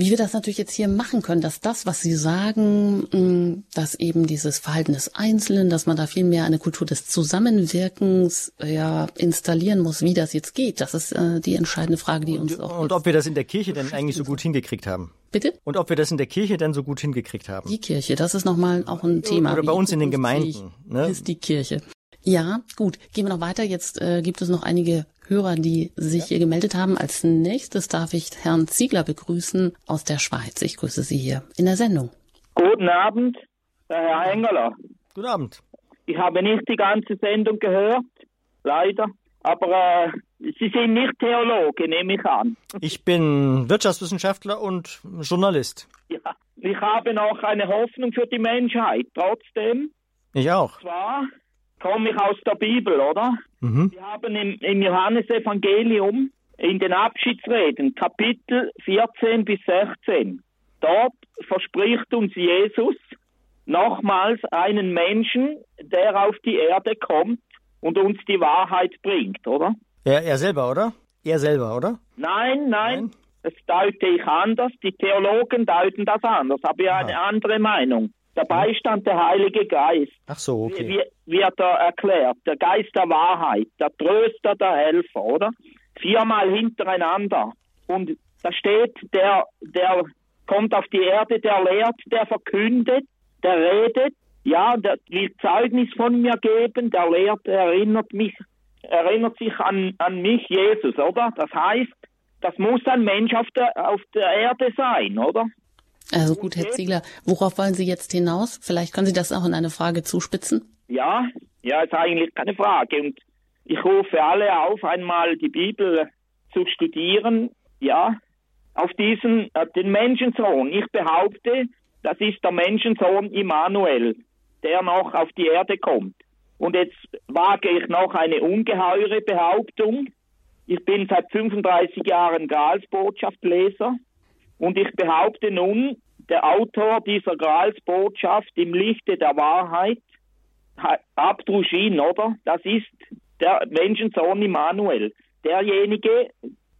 Wie wir das natürlich jetzt hier machen können, dass das, was Sie sagen, mm, dass eben dieses Verhalten des Einzelnen, dass man da viel mehr eine Kultur des Zusammenwirkens ja installieren muss, wie das jetzt geht, das ist äh, die entscheidende Frage, die uns und, auch. Und ob wir das in der Kirche denn eigentlich so gut hingekriegt haben? Bitte? Und ob wir das in der Kirche denn so gut hingekriegt haben? Die Kirche, das ist nochmal auch ein Thema. Oder bei uns in den Gemeinden. Ne? Ist die Kirche. Ja, gut. Gehen wir noch weiter. Jetzt äh, gibt es noch einige Hörer, die sich hier gemeldet haben. Als nächstes darf ich Herrn Ziegler begrüßen aus der Schweiz. Ich grüße Sie hier in der Sendung. Guten Abend, Herr Engeler. Guten Abend. Ich habe nicht die ganze Sendung gehört, leider. Aber äh, Sie sind nicht Theologe, nehme ich an. Ich bin Wirtschaftswissenschaftler und Journalist. Ja, ich habe noch eine Hoffnung für die Menschheit, trotzdem. Ich auch. Und zwar komme ich aus der Bibel, oder? Mhm. Wir haben im, im Johannesevangelium in den Abschiedsreden Kapitel 14 bis 16. Dort verspricht uns Jesus nochmals einen Menschen, der auf die Erde kommt und uns die Wahrheit bringt, oder? Er, er selber, oder? Er selber, oder? Nein, nein, nein. Das deute ich anders. Die Theologen deuten das anders. Habe ich eine andere Meinung. Dabei stand der Heilige Geist. Ach so, okay. Wie, wird er erklärt. Der Geist der Wahrheit, der Tröster, der Helfer, oder? Viermal hintereinander. Und da steht, der, der kommt auf die Erde, der lehrt, der verkündet, der redet, ja, der will Zeugnis von mir geben, der lehrt, erinnert mich, erinnert sich an, an mich, Jesus, oder? Das heißt, das muss ein Mensch auf der, auf der Erde sein, oder? Also gut, Herr Ziegler, worauf wollen Sie jetzt hinaus? Vielleicht können Sie das auch in eine Frage zuspitzen. Ja, ja, ist eigentlich keine Frage. Und ich rufe alle auf, einmal die Bibel zu studieren. Ja, auf diesen, äh, den Menschensohn. Ich behaupte, das ist der Menschensohn Immanuel, der noch auf die Erde kommt. Und jetzt wage ich noch eine ungeheure Behauptung. Ich bin seit 35 Jahren Gralsbotschaftleser und ich behaupte nun, der Autor dieser Gralsbotschaft im Lichte der Wahrheit, Abdruschin, oder? Das ist der Menschensohn Immanuel, derjenige,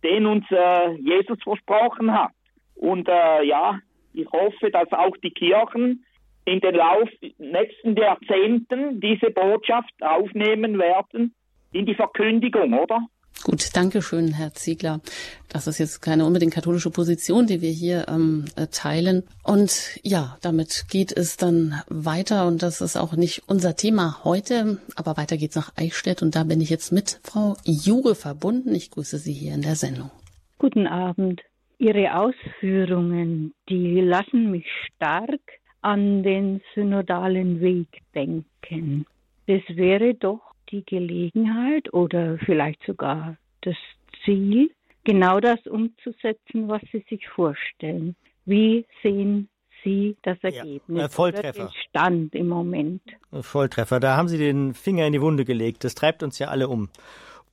den uns äh, Jesus versprochen hat. Und äh, ja, ich hoffe, dass auch die Kirchen in den Lauf nächsten Jahrzehnten diese Botschaft aufnehmen werden in die Verkündigung, oder? Gut, danke schön, Herr Ziegler. Das ist jetzt keine unbedingt katholische Position, die wir hier ähm, äh, teilen. Und ja, damit geht es dann weiter und das ist auch nicht unser Thema heute, aber weiter geht's nach Eichstätt und da bin ich jetzt mit Frau Jure verbunden. Ich grüße Sie hier in der Sendung. Guten Abend. Ihre Ausführungen, die lassen mich stark an den synodalen Weg denken. Das wäre doch die Gelegenheit oder vielleicht sogar das Ziel, genau das umzusetzen, was Sie sich vorstellen. Wie sehen Sie das Ergebnis? Ja, äh, Volltreffer. Den Stand im Moment. Volltreffer. Da haben Sie den Finger in die Wunde gelegt. Das treibt uns ja alle um.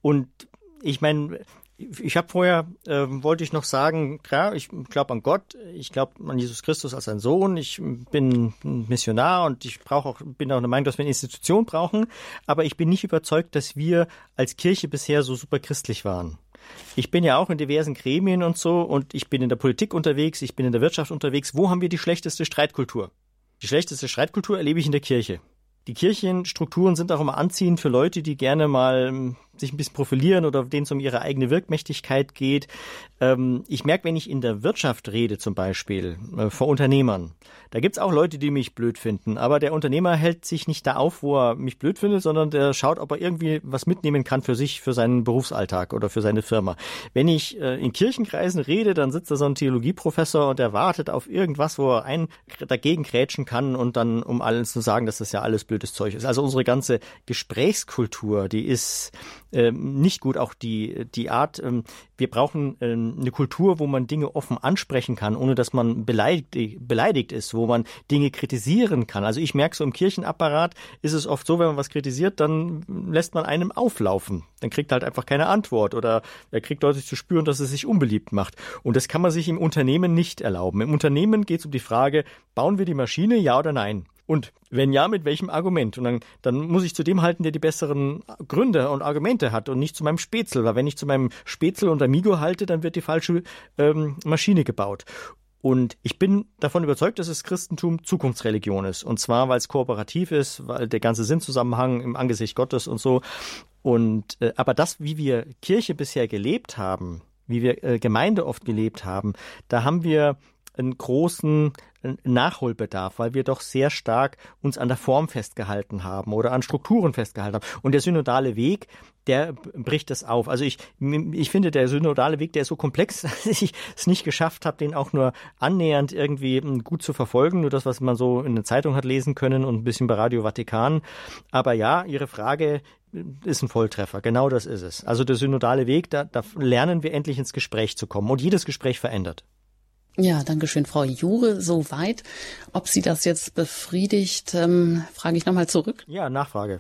Und ich meine, ich habe vorher, äh, wollte ich noch sagen, klar, ich glaube an Gott, ich glaube an Jesus Christus als ein Sohn, ich bin Missionar und ich brauche auch, bin auch der Meinung, dass wir eine Institution brauchen, aber ich bin nicht überzeugt, dass wir als Kirche bisher so super christlich waren. Ich bin ja auch in diversen Gremien und so und ich bin in der Politik unterwegs, ich bin in der Wirtschaft unterwegs. Wo haben wir die schlechteste Streitkultur? Die schlechteste Streitkultur erlebe ich in der Kirche. Die Kirchenstrukturen sind auch immer anziehend für Leute, die gerne mal sich ein bisschen profilieren oder denen es um ihre eigene Wirkmächtigkeit geht. Ähm, ich merke, wenn ich in der Wirtschaft rede zum Beispiel, äh, vor Unternehmern, da gibt's auch Leute, die mich blöd finden, aber der Unternehmer hält sich nicht da auf, wo er mich blöd findet, sondern der schaut, ob er irgendwie was mitnehmen kann für sich, für seinen Berufsalltag oder für seine Firma. Wenn ich äh, in Kirchenkreisen rede, dann sitzt da so ein Theologieprofessor und der wartet auf irgendwas, wo er ein dagegen krätschen kann und dann, um allen zu sagen, dass das ja alles blödes Zeug ist. Also unsere ganze Gesprächskultur, die ist ähm, nicht gut. Auch die, die Art, ähm, wir brauchen ähm, eine Kultur, wo man Dinge offen ansprechen kann, ohne dass man beleidigt, beleidigt ist, wo man Dinge kritisieren kann. Also ich merke so im Kirchenapparat ist es oft so, wenn man was kritisiert, dann lässt man einem auflaufen. Dann kriegt halt einfach keine Antwort oder er kriegt deutlich zu spüren, dass es sich unbeliebt macht. Und das kann man sich im Unternehmen nicht erlauben. Im Unternehmen geht es um die Frage, bauen wir die Maschine, ja oder nein? Und wenn ja, mit welchem Argument? Und dann, dann muss ich zu dem halten, der die besseren Gründe und Argumente hat und nicht zu meinem Spätzle. Weil wenn ich zu meinem Spätzle und Amigo halte, dann wird die falsche ähm, Maschine gebaut. Und ich bin davon überzeugt, dass das Christentum Zukunftsreligion ist. Und zwar, weil es kooperativ ist, weil der ganze Sinnzusammenhang im Angesicht Gottes und so. Und äh, aber das, wie wir Kirche bisher gelebt haben, wie wir äh, Gemeinde oft gelebt haben, da haben wir einen großen Nachholbedarf, weil wir doch sehr stark uns an der Form festgehalten haben oder an Strukturen festgehalten haben. Und der synodale Weg, der bricht das auf. Also ich, ich finde, der synodale Weg, der ist so komplex, dass ich es nicht geschafft habe, den auch nur annähernd irgendwie gut zu verfolgen. Nur das, was man so in der Zeitung hat lesen können und ein bisschen bei Radio Vatikan. Aber ja, Ihre Frage ist ein Volltreffer. Genau das ist es. Also der synodale Weg, da, da lernen wir endlich ins Gespräch zu kommen. Und jedes Gespräch verändert. Ja, danke schön, Frau Jure. Soweit. Ob Sie das jetzt befriedigt, ähm, frage ich nochmal zurück. Ja, Nachfrage.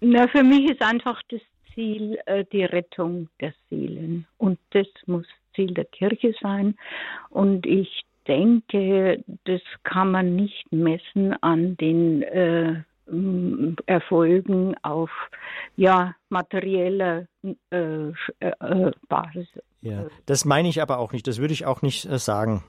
Na, für mich ist einfach das Ziel äh, die Rettung der Seelen. Und das muss Ziel der Kirche sein. Und ich denke, das kann man nicht messen an den äh, Erfolgen auf ja materieller äh, äh, Basis. Ja, das meine ich aber auch nicht. Das würde ich auch nicht äh, sagen.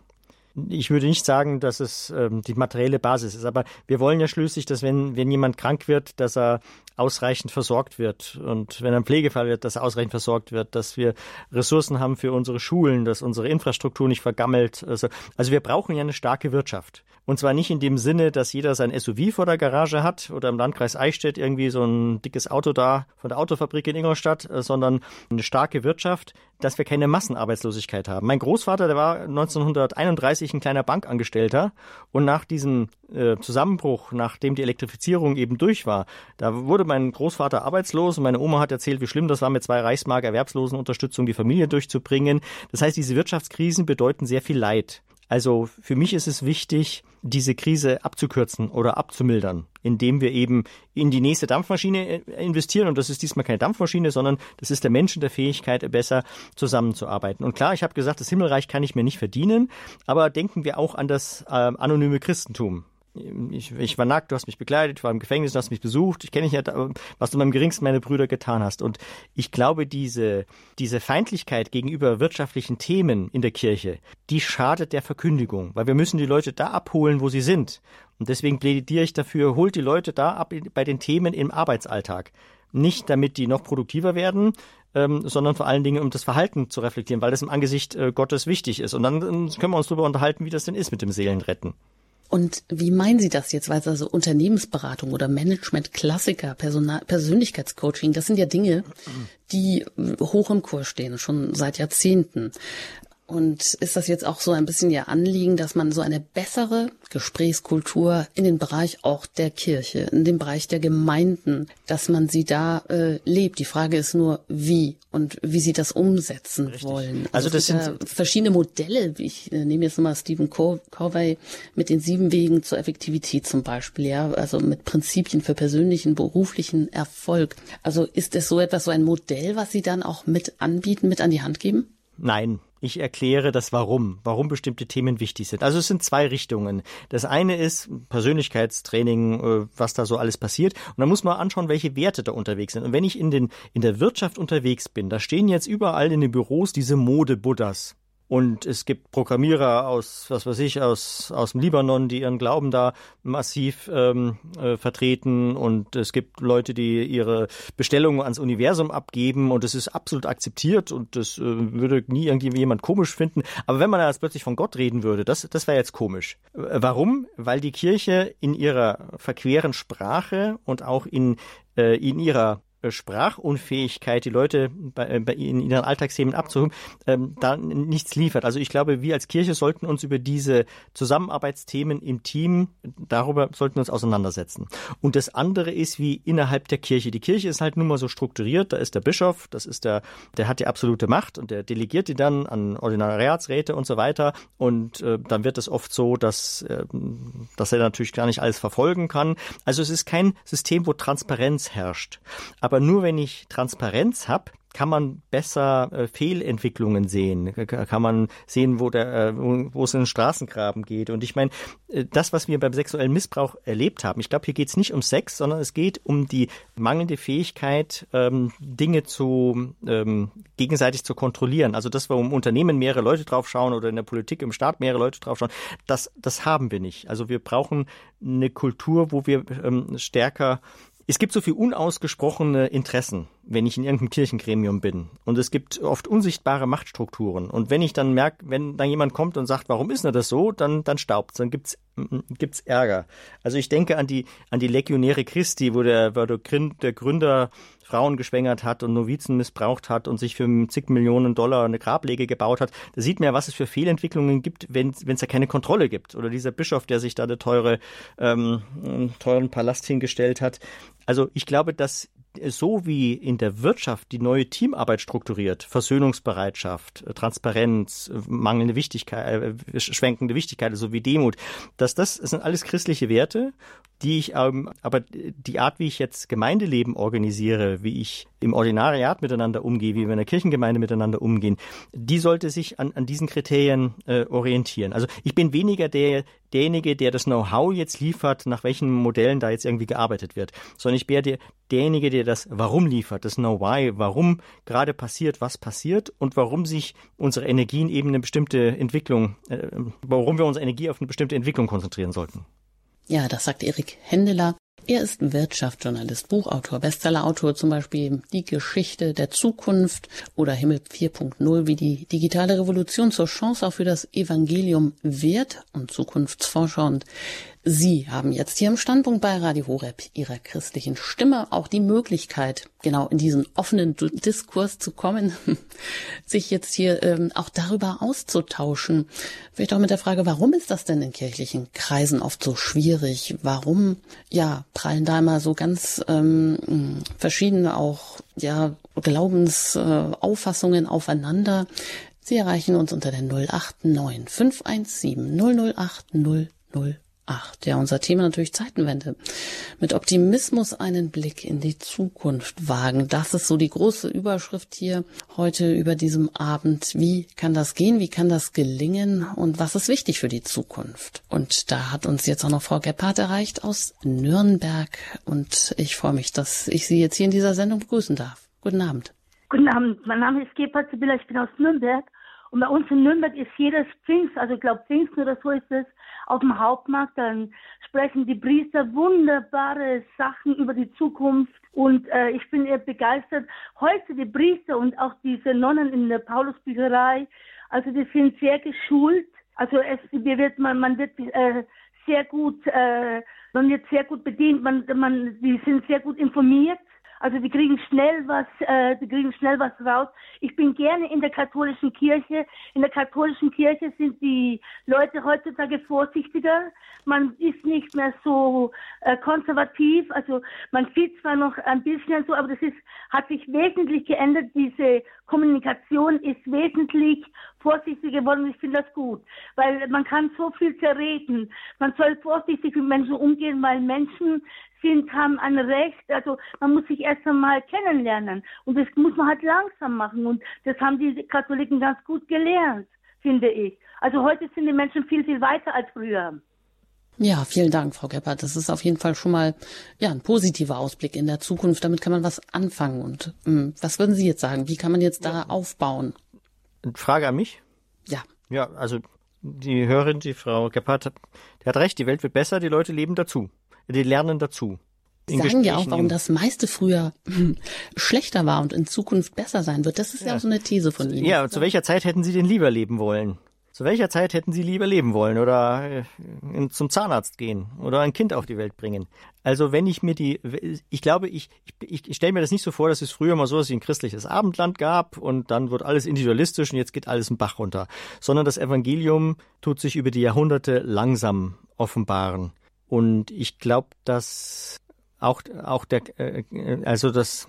Ich würde nicht sagen, dass es ähm, die materielle Basis ist, aber wir wollen ja schließlich, dass wenn, wenn jemand krank wird, dass er ausreichend versorgt wird und wenn ein Pflegefall wird, dass ausreichend versorgt wird, dass wir Ressourcen haben für unsere Schulen, dass unsere Infrastruktur nicht vergammelt. Also, also wir brauchen ja eine starke Wirtschaft. Und zwar nicht in dem Sinne, dass jeder sein SUV vor der Garage hat oder im Landkreis Eichstätt irgendwie so ein dickes Auto da von der Autofabrik in Ingolstadt, sondern eine starke Wirtschaft, dass wir keine Massenarbeitslosigkeit haben. Mein Großvater, der war 1931 ein kleiner Bankangestellter und nach diesem äh, Zusammenbruch, nachdem die Elektrifizierung eben durch war, da wurde mein Großvater arbeitslos und meine Oma hat erzählt, wie schlimm das war, mit zwei Reichsmark Erwerbslosenunterstützung die Familie durchzubringen. Das heißt, diese Wirtschaftskrisen bedeuten sehr viel Leid. Also für mich ist es wichtig, diese Krise abzukürzen oder abzumildern, indem wir eben in die nächste Dampfmaschine äh, investieren. Und das ist diesmal keine Dampfmaschine, sondern das ist der Menschen der Fähigkeit, besser zusammenzuarbeiten. Und klar, ich habe gesagt, das Himmelreich kann ich mir nicht verdienen, aber denken wir auch an das äh, anonyme Christentum ich, ich war nackt, du hast mich begleitet, ich war im Gefängnis, du hast mich besucht, ich kenne dich ja, was du beim geringsten meine Brüder getan hast. Und ich glaube, diese, diese Feindlichkeit gegenüber wirtschaftlichen Themen in der Kirche, die schadet der Verkündigung, weil wir müssen die Leute da abholen, wo sie sind. Und deswegen plädiere ich dafür, holt die Leute da ab bei den Themen im Arbeitsalltag. Nicht damit die noch produktiver werden, ähm, sondern vor allen Dingen, um das Verhalten zu reflektieren, weil das im Angesicht äh, Gottes wichtig ist. Und dann äh, können wir uns darüber unterhalten, wie das denn ist mit dem Seelenretten. Und wie meinen Sie das jetzt? Weil also Unternehmensberatung oder Management-Klassiker, Persönlichkeitscoaching, das sind ja Dinge, die hoch im Kurs stehen, schon seit Jahrzehnten. Und ist das jetzt auch so ein bisschen Ihr Anliegen, dass man so eine bessere Gesprächskultur in den Bereich auch der Kirche, in den Bereich der Gemeinden, dass man sie da äh, lebt? Die Frage ist nur, wie und wie Sie das umsetzen Richtig. wollen. Also, also das sind ja verschiedene Modelle. Ich äh, nehme jetzt mal Stephen Covey mit den sieben Wegen zur Effektivität zum Beispiel, ja, also mit Prinzipien für persönlichen, beruflichen Erfolg. Also ist es so etwas, so ein Modell, was Sie dann auch mit anbieten, mit an die Hand geben? Nein, ich erkläre das Warum, warum bestimmte Themen wichtig sind. Also es sind zwei Richtungen. Das eine ist Persönlichkeitstraining, äh, was da so alles passiert. Und da muss man anschauen, welche Werte da unterwegs sind. Und wenn ich in, den, in der Wirtschaft unterwegs bin, da stehen jetzt überall in den Büros diese Mode-Buddhas. Und es gibt Programmierer aus, was weiß ich, aus, aus dem Libanon, die ihren Glauben da massiv ähm, äh, vertreten. Und es gibt Leute, die ihre Bestellungen ans Universum abgeben. Und es ist absolut akzeptiert und das äh, würde nie irgendwie jemand komisch finden. Aber wenn man da jetzt plötzlich von Gott reden würde, das, das wäre jetzt komisch. Äh, warum? Weil die Kirche in ihrer verqueren Sprache und auch in, äh, in ihrer Sprachunfähigkeit, die Leute bei, äh, bei in ihren Alltagsthemen abzuholen, ähm, da nichts liefert. Also ich glaube, wir als Kirche sollten uns über diese Zusammenarbeitsthemen im Team, darüber sollten wir uns auseinandersetzen. Und das andere ist wie innerhalb der Kirche. Die Kirche ist halt nun mal so strukturiert, da ist der Bischof, das ist der, der hat die absolute Macht und der delegiert die dann an Ordinariatsräte und so weiter. Und äh, dann wird es oft so, dass, äh, dass er natürlich gar nicht alles verfolgen kann. Also es ist kein System, wo Transparenz herrscht. Aber aber nur wenn ich Transparenz habe, kann man besser äh, Fehlentwicklungen sehen, kann man sehen, wo der, äh, wo es in den Straßengraben geht. Und ich meine, äh, das, was wir beim sexuellen Missbrauch erlebt haben, ich glaube, hier geht es nicht um Sex, sondern es geht um die mangelnde Fähigkeit, ähm, Dinge zu ähm, gegenseitig zu kontrollieren. Also das, im Unternehmen mehrere Leute draufschauen oder in der Politik im Staat mehrere Leute draufschauen, das, das haben wir nicht. Also wir brauchen eine Kultur, wo wir ähm, stärker es gibt so viel unausgesprochene Interessen, wenn ich in irgendeinem Kirchengremium bin. Und es gibt oft unsichtbare Machtstrukturen. Und wenn ich dann merke, wenn dann jemand kommt und sagt, warum ist denn das so, dann, dann staubt dann gibt's gibt's Ärger. Also ich denke an die, an die Legionäre Christi, wo der, wo der Gründer Frauen geschwängert hat und Novizen missbraucht hat und sich für zig Millionen Dollar eine Grablege gebaut hat. Da sieht man ja, was es für Fehlentwicklungen gibt, wenn es ja keine Kontrolle gibt. Oder dieser Bischof, der sich da eine teure, ähm, teuren Palast hingestellt hat. Also ich glaube, dass so wie in der Wirtschaft die neue Teamarbeit strukturiert, Versöhnungsbereitschaft, äh, Transparenz, äh, mangelnde Wichtigkeit, äh, schwenkende Wichtigkeit, so wie Demut, dass das, das sind alles christliche Werte, die ich ähm, aber die Art, wie ich jetzt Gemeindeleben organisiere, wie ich im Ordinariat miteinander umgehe, wie wir in der Kirchengemeinde miteinander umgehen, die sollte sich an, an diesen Kriterien äh, orientieren. Also ich bin weniger der, derjenige, der das Know-how jetzt liefert, nach welchen Modellen da jetzt irgendwie gearbeitet wird, sondern ich bin der, derjenige, der das Warum liefert, das Know-why, warum gerade passiert, was passiert und warum sich unsere Energien eben eine bestimmte Entwicklung, äh, warum wir unsere Energie auf eine bestimmte Entwicklung konzentrieren sollten. Ja, das sagt Erik Händeler. Er ist Wirtschaftsjournalist, Buchautor, Bestsellerautor, zum Beispiel Die Geschichte der Zukunft oder Himmel 4.0, wie die digitale Revolution zur Chance auch für das Evangelium wird und Zukunftsforscher und Sie haben jetzt hier im Standpunkt bei Radio Horeb Ihrer christlichen Stimme auch die Möglichkeit, genau in diesen offenen Diskurs zu kommen, sich jetzt hier ähm, auch darüber auszutauschen. Vielleicht auch mit der Frage, warum ist das denn in kirchlichen Kreisen oft so schwierig? Warum, ja, prallen da immer so ganz ähm, verschiedene auch, ja, Glaubensauffassungen äh, aufeinander? Sie erreichen uns unter der 089 517 008 008. Ach, ja, unser Thema natürlich Zeitenwende. Mit Optimismus einen Blick in die Zukunft wagen. Das ist so die große Überschrift hier heute über diesem Abend. Wie kann das gehen? Wie kann das gelingen? Und was ist wichtig für die Zukunft? Und da hat uns jetzt auch noch Frau Gebhardt erreicht aus Nürnberg. Und ich freue mich, dass ich Sie jetzt hier in dieser Sendung begrüßen darf. Guten Abend. Guten Abend. Mein Name ist Gebhardt Sibylla. Ich bin aus Nürnberg. Und bei uns in Nürnberg ist jedes Pfingst, also ich glaube Pfingsten oder so ist es, auf dem Hauptmarkt, dann sprechen die Priester wunderbare Sachen über die Zukunft und äh, ich bin eher begeistert. Heute die Priester und auch diese Nonnen in der Paulusbücherei, also die sind sehr geschult. Also es wird man, man wird äh, sehr gut, äh, man wird sehr gut bedient, man, man, die sind sehr gut informiert. Also die kriegen schnell was, äh, die kriegen schnell was raus. Ich bin gerne in der katholischen Kirche. In der katholischen Kirche sind die Leute heutzutage vorsichtiger. Man ist nicht mehr so äh, konservativ. Also man sieht zwar noch ein bisschen so, aber das ist, hat sich wesentlich geändert. Diese Kommunikation ist wesentlich vorsichtiger geworden. Ich finde das gut, weil man kann so viel zerreden. Man soll vorsichtig mit Menschen umgehen, weil Menschen sind, haben ein Recht. Also man muss sich erst einmal kennenlernen. Und das muss man halt langsam machen. Und das haben die Katholiken ganz gut gelernt, finde ich. Also heute sind die Menschen viel, viel weiter als früher. Ja, vielen Dank, Frau Gebhardt. Das ist auf jeden Fall schon mal ja ein positiver Ausblick in der Zukunft. Damit kann man was anfangen. Und ähm, was würden Sie jetzt sagen? Wie kann man jetzt da aufbauen? Frage an mich? Ja. Ja, also die Hörerin, die Frau Gebhardt, die hat recht. Die Welt wird besser. Die Leute leben dazu die lernen dazu. Sie sagen ja auch, warum das meiste früher schlechter war und in Zukunft besser sein wird. Das ist ja, ja auch so eine These von Ihnen. Ja, zu welcher Zeit hätten Sie denn lieber leben wollen? Zu welcher Zeit hätten Sie lieber leben wollen oder äh, zum Zahnarzt gehen oder ein Kind auf die Welt bringen? Also wenn ich mir die, ich glaube, ich, ich, ich stelle mir das nicht so vor, dass es früher mal so, es ein christliches Abendland gab und dann wird alles individualistisch und jetzt geht alles einen Bach runter, sondern das Evangelium tut sich über die Jahrhunderte langsam offenbaren. Und ich glaube, dass auch, auch der, äh, also das,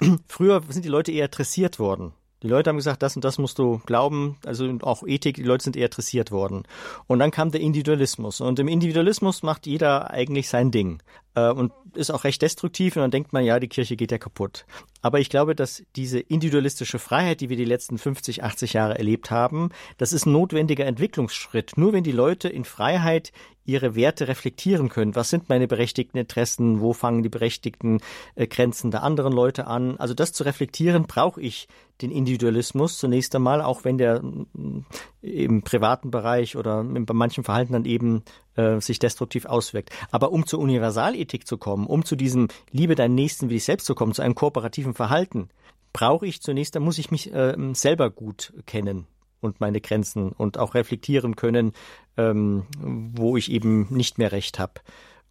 früher sind die Leute eher dressiert worden. Die Leute haben gesagt, das und das musst du glauben, also auch Ethik, die Leute sind eher dressiert worden. Und dann kam der Individualismus. Und im Individualismus macht jeder eigentlich sein Ding. Äh, und ist auch recht destruktiv. Und dann denkt man, ja, die Kirche geht ja kaputt. Aber ich glaube, dass diese individualistische Freiheit, die wir die letzten 50, 80 Jahre erlebt haben, das ist ein notwendiger Entwicklungsschritt. Nur wenn die Leute in Freiheit ihre Werte reflektieren können. Was sind meine berechtigten Interessen? Wo fangen die berechtigten äh, Grenzen der anderen Leute an? Also das zu reflektieren, brauche ich den Individualismus zunächst einmal, auch wenn der mm, im privaten Bereich oder bei manchen Verhalten dann eben äh, sich destruktiv auswirkt. Aber um zur Universalethik zu kommen, um zu diesem Liebe deinen Nächsten wie dich selbst zu kommen, zu einem kooperativen Verhalten, brauche ich zunächst, da muss ich mich äh, selber gut kennen und meine Grenzen und auch reflektieren können, ähm, wo ich eben nicht mehr recht habe.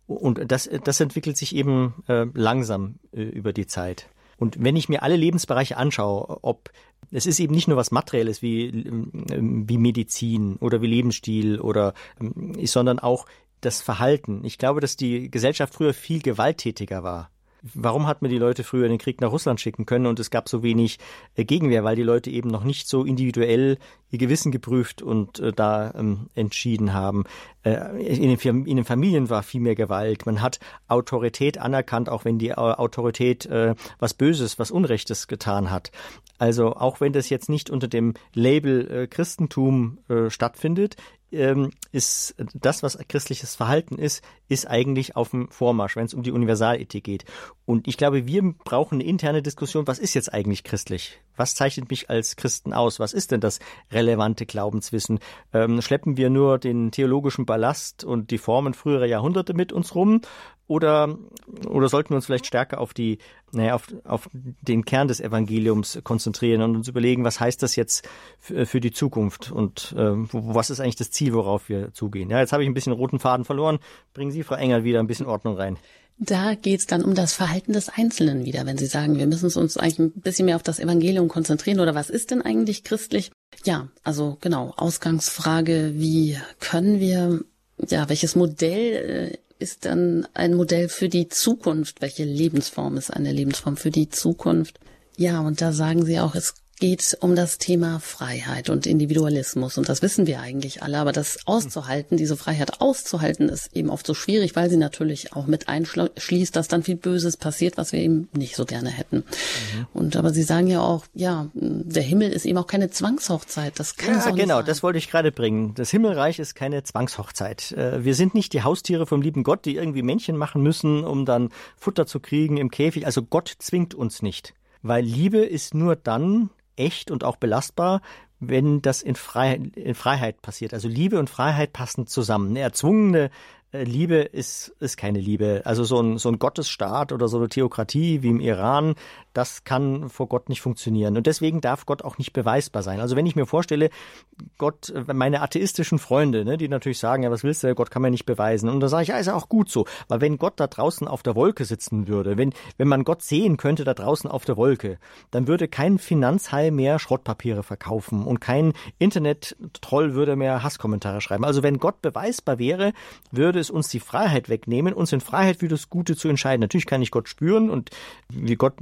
Und das, das entwickelt sich eben äh, langsam äh, über die Zeit. Und wenn ich mir alle Lebensbereiche anschaue, ob es ist eben nicht nur was Materielles wie, ähm, wie Medizin oder wie Lebensstil oder, ähm, sondern auch das Verhalten. Ich glaube, dass die Gesellschaft früher viel gewalttätiger war. Warum hat man die Leute früher in den Krieg nach Russland schicken können und es gab so wenig äh, Gegenwehr, weil die Leute eben noch nicht so individuell ihr Gewissen geprüft und äh, da ähm, entschieden haben. Äh, in, den, in, den, Familien war viel mehr Gewalt. Man hat Autorität anerkannt, auch wenn die äh, Autorität äh, was Böses, was Unrechtes getan hat. Also auch wenn das jetzt nicht unter dem Label äh, Christentum stattfindet, ähm, ist das, was christliches Verhalten ist, ist eigentlich auf dem Vormarsch, wenn es um die Universalethik geht. Und ich glaube, wir brauchen eine interne Diskussion, was ist jetzt eigentlich christlich? Was zeichnet mich als Christen aus? Was ist denn das relevante Glaubenswissen? Ähm, schleppen wir nur den theologischen Ballast und die Formen früherer Jahrhunderte mit uns rum? Oder, oder sollten wir uns vielleicht stärker auf die, naja, auf, auf den Kern des Evangeliums konzentrieren und uns überlegen, was heißt das jetzt für, für die Zukunft und äh, was ist eigentlich das Ziel, worauf wir zugehen? Ja, jetzt habe ich ein bisschen roten Faden verloren. Bringen Sie, Frau Engel, wieder ein bisschen Ordnung rein. Da geht es dann um das Verhalten des Einzelnen wieder, wenn Sie sagen, wir müssen uns eigentlich ein bisschen mehr auf das Evangelium konzentrieren oder was ist denn eigentlich christlich? Ja, also genau, Ausgangsfrage, wie können wir, ja, welches Modell äh, ist dann ein Modell für die Zukunft? Welche Lebensform ist eine Lebensform für die Zukunft? Ja, und da sagen Sie auch, es geht um das Thema Freiheit und Individualismus. Und das wissen wir eigentlich alle. Aber das auszuhalten, diese Freiheit auszuhalten, ist eben oft so schwierig, weil sie natürlich auch mit einschließt, dass dann viel Böses passiert, was wir eben nicht so gerne hätten. Mhm. Und aber Sie sagen ja auch, ja, der Himmel ist eben auch keine Zwangshochzeit. Das kann ja, so genau, das wollte ich gerade bringen. Das Himmelreich ist keine Zwangshochzeit. Äh, wir sind nicht die Haustiere vom lieben Gott, die irgendwie Männchen machen müssen, um dann Futter zu kriegen im Käfig. Also Gott zwingt uns nicht. Weil Liebe ist nur dann echt und auch belastbar, wenn das in Freiheit, in Freiheit passiert. Also Liebe und Freiheit passen zusammen. Eine erzwungene äh, Liebe ist, ist keine Liebe. Also so ein, so ein Gottesstaat oder so eine Theokratie wie im Iran, das kann vor Gott nicht funktionieren. Und deswegen darf Gott auch nicht beweisbar sein. Also wenn ich mir vorstelle, Gott, meine atheistischen Freunde, ne, die natürlich sagen, ja, was willst du, Gott kann man nicht beweisen. Und da sage ich, ja, ist ja auch gut so. Weil wenn Gott da draußen auf der Wolke sitzen würde, wenn, wenn man Gott sehen könnte da draußen auf der Wolke, dann würde kein Finanzhai mehr Schrottpapiere verkaufen und kein Internet-Troll würde mehr Hasskommentare schreiben. Also wenn Gott beweisbar wäre, würde es uns die Freiheit wegnehmen, uns in Freiheit für das Gute zu entscheiden. Natürlich kann ich Gott spüren und wie Gott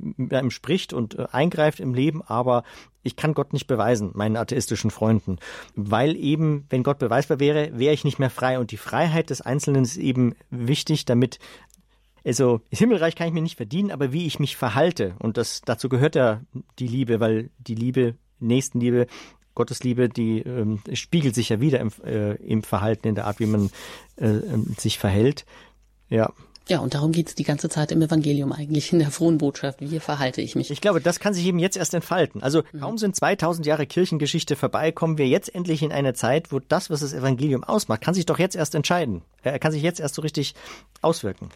einem spricht und äh, eingreift im Leben, aber ich kann Gott nicht beweisen, meinen atheistischen Freunden, weil eben, wenn Gott beweisbar wäre, wäre ich nicht mehr frei und die Freiheit des Einzelnen ist eben wichtig, damit also das Himmelreich kann ich mir nicht verdienen, aber wie ich mich verhalte und das dazu gehört ja die Liebe, weil die Liebe, Nächstenliebe, Gottesliebe, die ähm, spiegelt sich ja wieder im, äh, im Verhalten, in der Art, wie man äh, ähm, sich verhält. Ja. Ja, und darum geht es die ganze Zeit im Evangelium eigentlich, in der frohen Botschaft. Wie verhalte ich mich? Ich glaube, das kann sich eben jetzt erst entfalten. Also mhm. kaum sind 2000 Jahre Kirchengeschichte vorbei, kommen wir jetzt endlich in eine Zeit, wo das, was das Evangelium ausmacht, kann sich doch jetzt erst entscheiden. Er kann sich jetzt erst so richtig auswirken.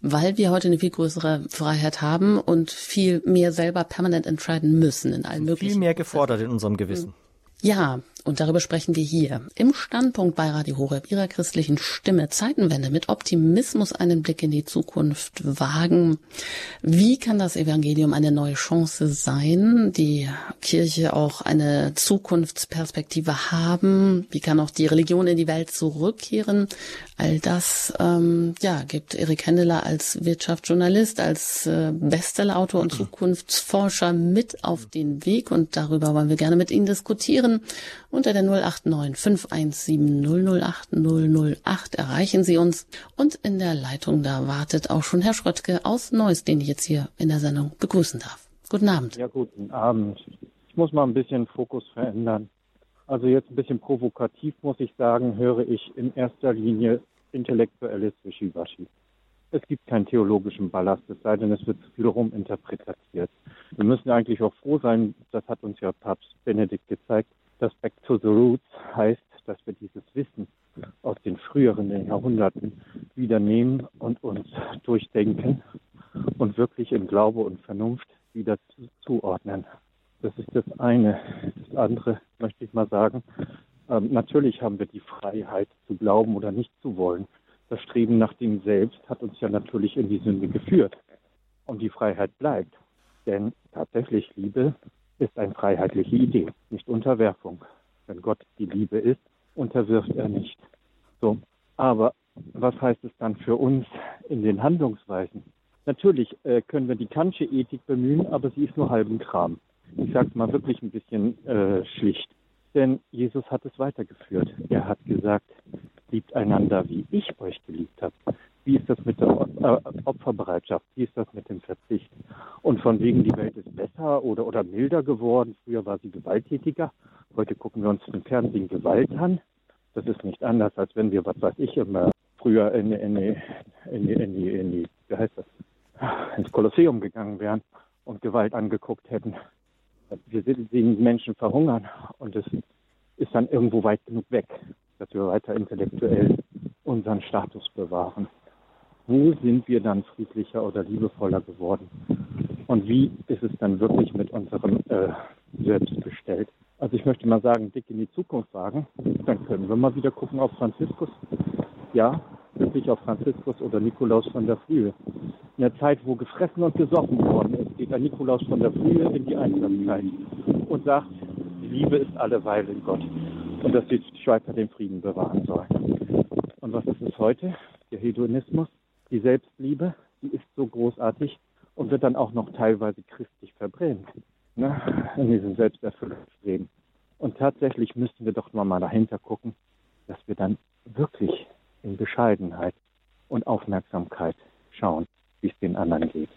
Weil wir heute eine viel größere Freiheit haben und viel mehr selber permanent entscheiden müssen in allen möglichen. Viel mehr gefordert in unserem Gewissen. Ja, und darüber sprechen wir hier im Standpunkt bei Radio Horeb Ihrer christlichen Stimme Zeitenwende mit Optimismus einen Blick in die Zukunft wagen. Wie kann das Evangelium eine neue Chance sein? Die Kirche auch eine Zukunftsperspektive haben? Wie kann auch die Religion in die Welt zurückkehren? All das ähm, ja, gibt Erik Händeler als Wirtschaftsjournalist, als äh, Bestsellerautor und Zukunftsforscher mit auf den Weg und darüber wollen wir gerne mit Ihnen diskutieren. Unter der 089 517 008 008 erreichen Sie uns. Und in der Leitung da wartet auch schon Herr Schröttke aus Neuss, den ich jetzt hier in der Sendung begrüßen darf. Guten Abend. Ja, guten Abend. Ich muss mal ein bisschen Fokus verändern. Also jetzt ein bisschen provokativ muss ich sagen, höre ich in erster Linie intellektuelles Wischiwaschi. Es gibt keinen theologischen Ballast, es sei denn, es wird wiederum interpretiert. Wir müssen eigentlich auch froh sein, das hat uns ja Papst Benedikt gezeigt, das Back to the Roots heißt, dass wir dieses Wissen aus den früheren Jahrhunderten wieder nehmen und uns durchdenken und wirklich in Glaube und Vernunft wieder zuordnen. Das ist das eine. Das andere möchte ich mal sagen. Ähm, natürlich haben wir die Freiheit zu glauben oder nicht zu wollen. Das Streben nach dem Selbst hat uns ja natürlich in die Sünde geführt. Und die Freiheit bleibt. Denn tatsächlich Liebe ist eine freiheitliche Idee, nicht Unterwerfung. Wenn Gott die Liebe ist, unterwirft er nicht. So. Aber was heißt es dann für uns in den Handlungsweisen? Natürlich äh, können wir die Kantsche Ethik bemühen, aber sie ist nur halben Kram. Ich sage es mal wirklich ein bisschen äh, schlicht. Denn Jesus hat es weitergeführt. Er hat gesagt, liebt einander, wie ich euch geliebt habe. Wie ist das mit der äh, Opferbereitschaft? Wie ist das mit dem Verzicht? Und von wegen, die Welt ist besser oder, oder milder geworden. Früher war sie gewalttätiger. Heute gucken wir uns im Fernsehen Gewalt an. Das ist nicht anders, als wenn wir, was weiß ich, immer früher in, in, in, in, in, die, in die, wie heißt das, ins Kolosseum gegangen wären und Gewalt angeguckt hätten. Wir sehen Menschen verhungern und es ist dann irgendwo weit genug weg, dass wir weiter intellektuell unseren Status bewahren wo sind wir dann friedlicher oder liebevoller geworden? Und wie ist es dann wirklich mit unserem äh, Selbst bestellt? Also ich möchte mal sagen, dick in die Zukunft wagen, dann können wir mal wieder gucken auf Franziskus. Ja, wirklich auf Franziskus oder Nikolaus von der Frühe. In der Zeit, wo gefressen und gesoffen worden ist, geht ein Nikolaus von der Frühe in die Einsamkeit und sagt, Liebe ist alleweil in Gott und dass die Schweizer den Frieden bewahren sollen. Und was ist es heute? Der Hedonismus, die Selbstliebe, die ist so großartig und wird dann auch noch teilweise christlich verbrennt, ne? in diesem Selbsterfüllungsleben. Und tatsächlich müssten wir doch mal dahinter gucken, dass wir dann wirklich in Bescheidenheit und Aufmerksamkeit schauen, wie es den anderen geht.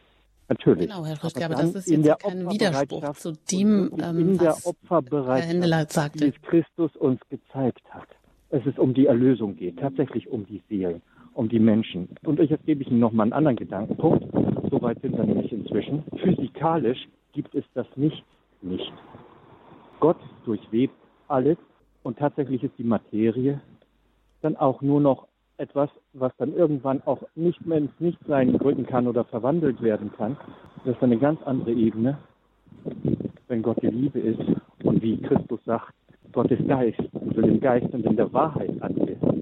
Natürlich. Genau, Herr Röttger, aber das ist jetzt kein Widerspruch zu dem, ähm, was Herr Händeler sagte. die Christus uns gezeigt hat. Es ist um die Erlösung geht, tatsächlich um die Seelen um die Menschen. Und jetzt gebe ich Ihnen noch mal einen anderen Gedankenpunkt. Soweit sind wir nämlich inzwischen. Physikalisch gibt es das nicht nicht. Gott durchwebt alles und tatsächlich ist die Materie dann auch nur noch etwas, was dann irgendwann auch nicht mehr ins Nichtsein rücken kann oder verwandelt werden kann. Das ist eine ganz andere Ebene, wenn Gott die Liebe ist und wie Christus sagt, Gott ist Geist und will im Geist und in der Wahrheit werden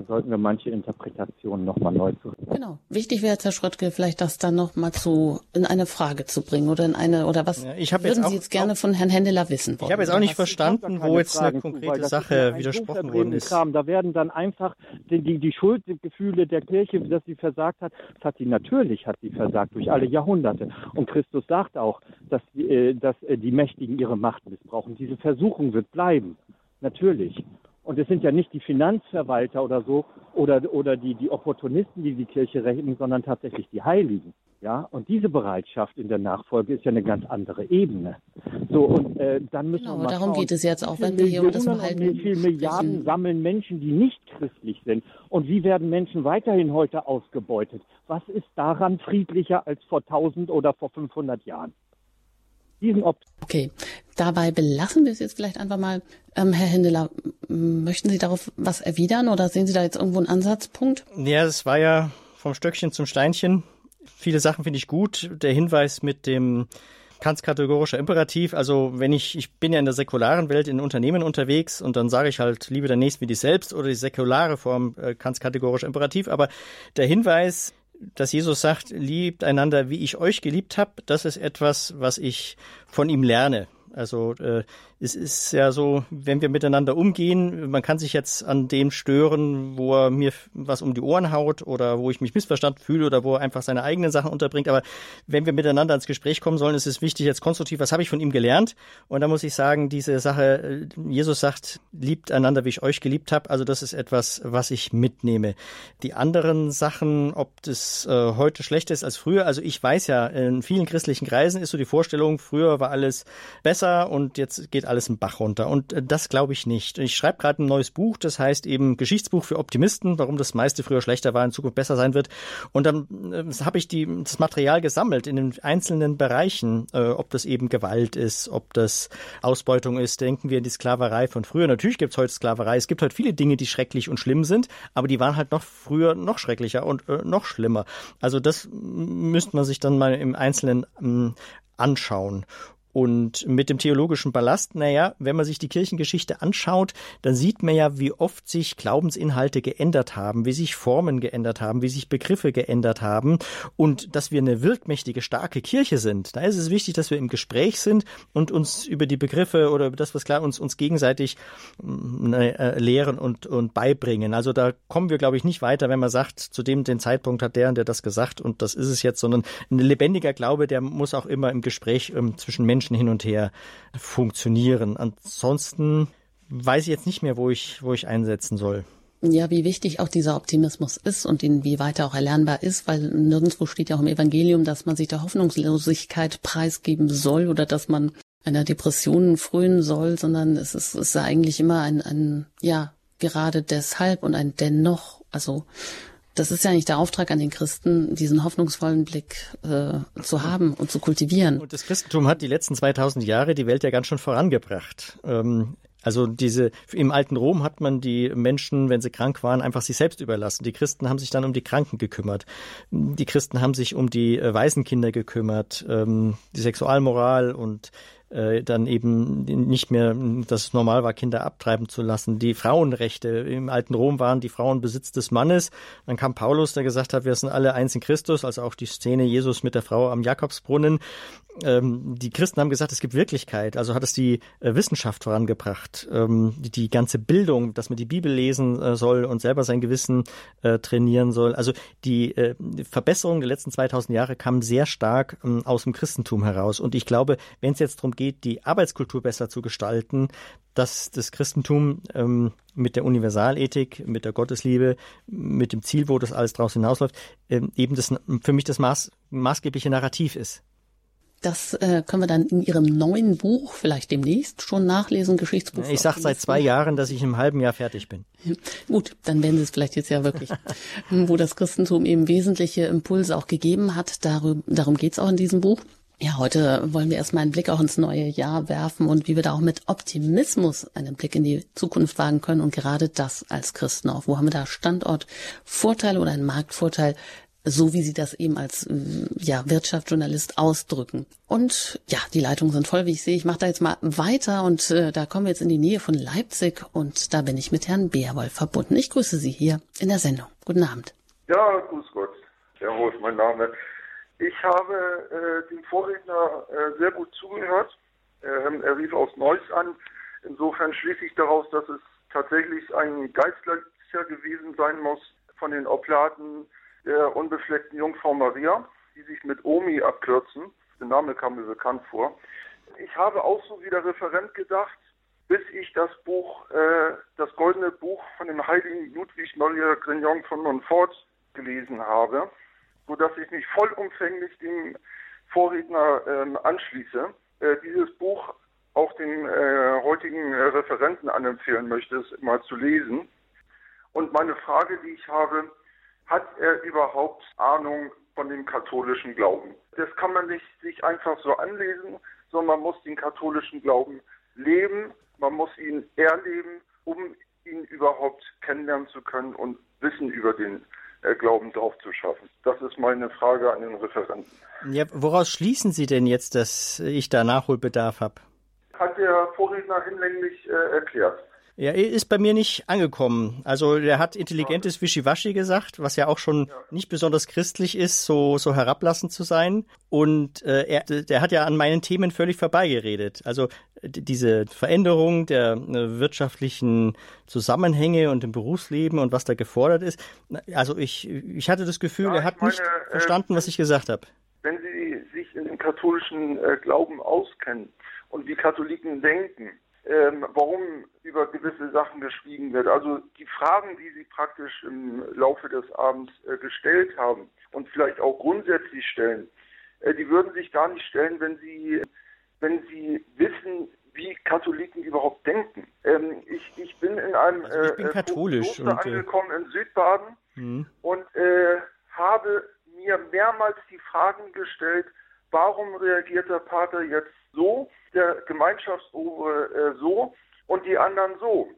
dann sollten wir manche Interpretationen nochmal neu zu. Genau. Wichtig wäre, Herr Schröttke, vielleicht das dann nochmal zu, in eine Frage zu bringen oder in eine, oder was ja, ich würden jetzt auch, Sie jetzt gerne von Herrn Händeler wissen wollen? Ich habe jetzt auch nicht verstanden, wo jetzt eine konkrete Sache widersprochen worden ist. Kram. Da werden dann einfach die, die, die Schuldgefühle der Kirche, dass sie versagt hat, das hat sie natürlich, hat sie versagt durch alle Jahrhunderte. Und Christus sagt auch, dass, äh, dass äh, die Mächtigen ihre Macht missbrauchen. Diese Versuchung wird bleiben. Natürlich. Und es sind ja nicht die Finanzverwalter oder so oder, oder die, die Opportunisten, die die Kirche retten, sondern tatsächlich die Heiligen. Ja, und diese Bereitschaft in der Nachfolge ist ja eine ganz andere Ebene. So, und äh, dann müssen genau, wir mal darum schauen, geht es jetzt auch, wenn wir hier um das Verhalten Wie viele Milliarden sprechen. sammeln Menschen, die nicht christlich sind? Und wie werden Menschen weiterhin heute ausgebeutet? Was ist daran friedlicher als vor 1000 oder vor 500 Jahren? Diesen Op Okay, dabei belassen wir es jetzt vielleicht einfach mal. Ähm, Herr Hindeler, möchten Sie darauf was erwidern oder sehen Sie da jetzt irgendwo einen Ansatzpunkt? Ja, es war ja vom Stöckchen zum Steinchen. Viele Sachen finde ich gut. Der Hinweis mit dem ganz kategorischer Imperativ. Also wenn ich, ich bin ja in der säkularen Welt in Unternehmen unterwegs und dann sage ich halt, liebe der Nächsten wie dich selbst oder die säkulare Form äh, kategorischer Imperativ. Aber der Hinweis, dass Jesus sagt, liebt einander, wie ich euch geliebt habe, das ist etwas, was ich von ihm lerne. Also äh, es ist ja so, wenn wir miteinander umgehen, man kann sich jetzt an dem stören, wo er mir was um die Ohren haut oder wo ich mich missverstanden fühle oder wo er einfach seine eigenen Sachen unterbringt. Aber wenn wir miteinander ins Gespräch kommen sollen, ist es wichtig, jetzt konstruktiv, was habe ich von ihm gelernt? Und da muss ich sagen, diese Sache, Jesus sagt, liebt einander, wie ich euch geliebt habe. Also das ist etwas, was ich mitnehme. Die anderen Sachen, ob das äh, heute schlechter ist als früher, also ich weiß ja, in vielen christlichen Kreisen ist so die Vorstellung, früher war alles besser und jetzt geht alles im Bach runter. Und äh, das glaube ich nicht. Ich schreibe gerade ein neues Buch, das heißt eben Geschichtsbuch für Optimisten, warum das meiste früher schlechter war, in Zukunft besser sein wird. Und dann äh, habe ich die, das Material gesammelt in den einzelnen Bereichen, äh, ob das eben Gewalt ist, ob das Ausbeutung ist. Denken wir in die Sklaverei von früher. Natürlich gibt es heute Sklaverei. Es gibt heute viele Dinge, die schrecklich und schlimm sind, aber die waren halt noch früher noch schrecklicher und äh, noch schlimmer. Also das müsste man sich dann mal im Einzelnen ähm, anschauen. Und mit dem theologischen Ballast, naja, wenn man sich die Kirchengeschichte anschaut, dann sieht man ja, wie oft sich Glaubensinhalte geändert haben, wie sich Formen geändert haben, wie sich Begriffe geändert haben und dass wir eine wirkmächtige, starke Kirche sind. Da ist es wichtig, dass wir im Gespräch sind und uns über die Begriffe oder über das, was klar uns, uns gegenseitig äh, lehren und, und beibringen. Also da kommen wir, glaube ich, nicht weiter, wenn man sagt, zu dem den Zeitpunkt hat der und der das gesagt und das ist es jetzt, sondern ein lebendiger Glaube, der muss auch immer im Gespräch ähm, zwischen Menschen Menschen hin und her funktionieren. Ansonsten weiß ich jetzt nicht mehr, wo ich, wo ich einsetzen soll. Ja, wie wichtig auch dieser Optimismus ist und inwieweit er auch erlernbar ist, weil nirgendwo steht ja auch im Evangelium, dass man sich der Hoffnungslosigkeit preisgeben soll oder dass man einer Depression frönen soll, sondern es ist, es ist eigentlich immer ein, ein, ja, gerade deshalb und ein dennoch, also das ist ja nicht der Auftrag an den Christen, diesen hoffnungsvollen Blick äh, zu haben und zu kultivieren. Und das Christentum hat die letzten 2000 Jahre die Welt ja ganz schön vorangebracht. Ähm, also diese im alten Rom hat man die Menschen, wenn sie krank waren, einfach sich selbst überlassen. Die Christen haben sich dann um die Kranken gekümmert. Die Christen haben sich um die äh, Waisenkinder gekümmert, ähm, die Sexualmoral und äh, dann eben nicht mehr, dass es normal war, Kinder abtreiben zu lassen. Die Frauenrechte im alten Rom waren die Frauen Besitz des Mannes. Dann kam Paulus, der gesagt hat, wir sind alle eins in Christus, also auch die Szene Jesus mit der Frau am Jakobsbrunnen. Ähm, die Christen haben gesagt, es gibt Wirklichkeit. Also hat es die äh, Wissenschaft vorangebracht, ähm, die, ganze Bildung, dass man die Bibel lesen äh, soll und selber sein Gewissen trainieren soll. Also die äh, Verbesserung der letzten 2000 Jahre kam sehr stark ähm, aus dem Christentum heraus. Und ich glaube, wenn es jetzt darum geht, die Arbeitskultur besser zu gestalten, dass das Christentum ähm, mit der Universalethik, mit der Gottesliebe, mit dem Ziel, wo das alles draus hinausläuft, ähm, eben das für mich das Maß, maßgebliche Narrativ ist. Das äh, können wir dann in Ihrem neuen Buch vielleicht demnächst schon nachlesen, Geschichtsbuch. Ich sage seit zwei Jahren, dass ich im halben Jahr fertig bin. Gut, dann werden Sie es vielleicht jetzt ja wirklich, wo das Christentum eben wesentliche Impulse auch gegeben hat. Darum, darum geht es auch in diesem Buch. Ja, heute wollen wir erstmal einen Blick auch ins neue Jahr werfen und wie wir da auch mit Optimismus einen Blick in die Zukunft wagen können und gerade das als Christen auch. Wo haben wir da Standortvorteile oder einen Marktvorteil? so wie Sie das eben als ja, Wirtschaftsjournalist ausdrücken. Und ja, die Leitungen sind voll, wie ich sehe. Ich mache da jetzt mal weiter und äh, da kommen wir jetzt in die Nähe von Leipzig und da bin ich mit Herrn Beerwolf verbunden. Ich grüße Sie hier in der Sendung. Guten Abend. Ja, grüß Gott. Hof, mein Name. Ich habe äh, dem Vorredner äh, sehr gut zugehört. Ähm, er rief aus Neuss an. Insofern schließe ich daraus, dass es tatsächlich ein Geistlicher gewesen sein muss von den Oblaten der unbefleckten Jungfrau Maria, die sich mit Omi abkürzen. Der Name kam mir bekannt vor. Ich habe auch so wie der Referent gedacht, bis ich das Buch, äh, das goldene Buch von dem heiligen Ludwig Maria Grignon von Montfort gelesen habe sodass ich mich vollumfänglich dem Vorredner ähm, anschließe. Äh, dieses Buch auch den äh, heutigen äh, Referenten anempfehlen möchte, es mal zu lesen. Und meine Frage, die ich habe, hat er überhaupt Ahnung von dem katholischen Glauben? Das kann man nicht sich einfach so anlesen, sondern man muss den katholischen Glauben leben, man muss ihn erleben, um ihn überhaupt kennenlernen zu können und Wissen über den äh, Glauben drauf zu schaffen. Das ist meine Frage an den Referenten. Ja, woraus schließen Sie denn jetzt, dass ich da Nachholbedarf habe? Hat der Vorredner hinlänglich äh, erklärt. Ja, er ist bei mir nicht angekommen. Also er hat intelligentes Wischiwaschi gesagt, was ja auch schon ja. nicht besonders christlich ist, so, so herablassend zu sein. Und äh, er, der hat ja an meinen Themen völlig vorbeigeredet. Also diese Veränderung der äh, wirtschaftlichen Zusammenhänge und im Berufsleben und was da gefordert ist. Also ich, ich hatte das Gefühl, ja, er hat meine, nicht äh, verstanden, was ich gesagt habe. Wenn Sie sich in dem katholischen äh, Glauben auskennen und wie Katholiken denken, ähm, warum über gewisse Sachen geschwiegen wird. Also die Fragen, die Sie praktisch im Laufe des Abends äh, gestellt haben und vielleicht auch grundsätzlich stellen, äh, die würden sich gar nicht stellen, wenn Sie, wenn Sie wissen, wie Katholiken überhaupt denken. Ähm, ich, ich bin in einem also ich bin äh, katholisch und, äh, angekommen in Südbaden mhm. und äh, habe mir mehrmals die Fragen gestellt, warum reagiert der Pater jetzt so, der Gemeinschaftsobere äh, so und die anderen so.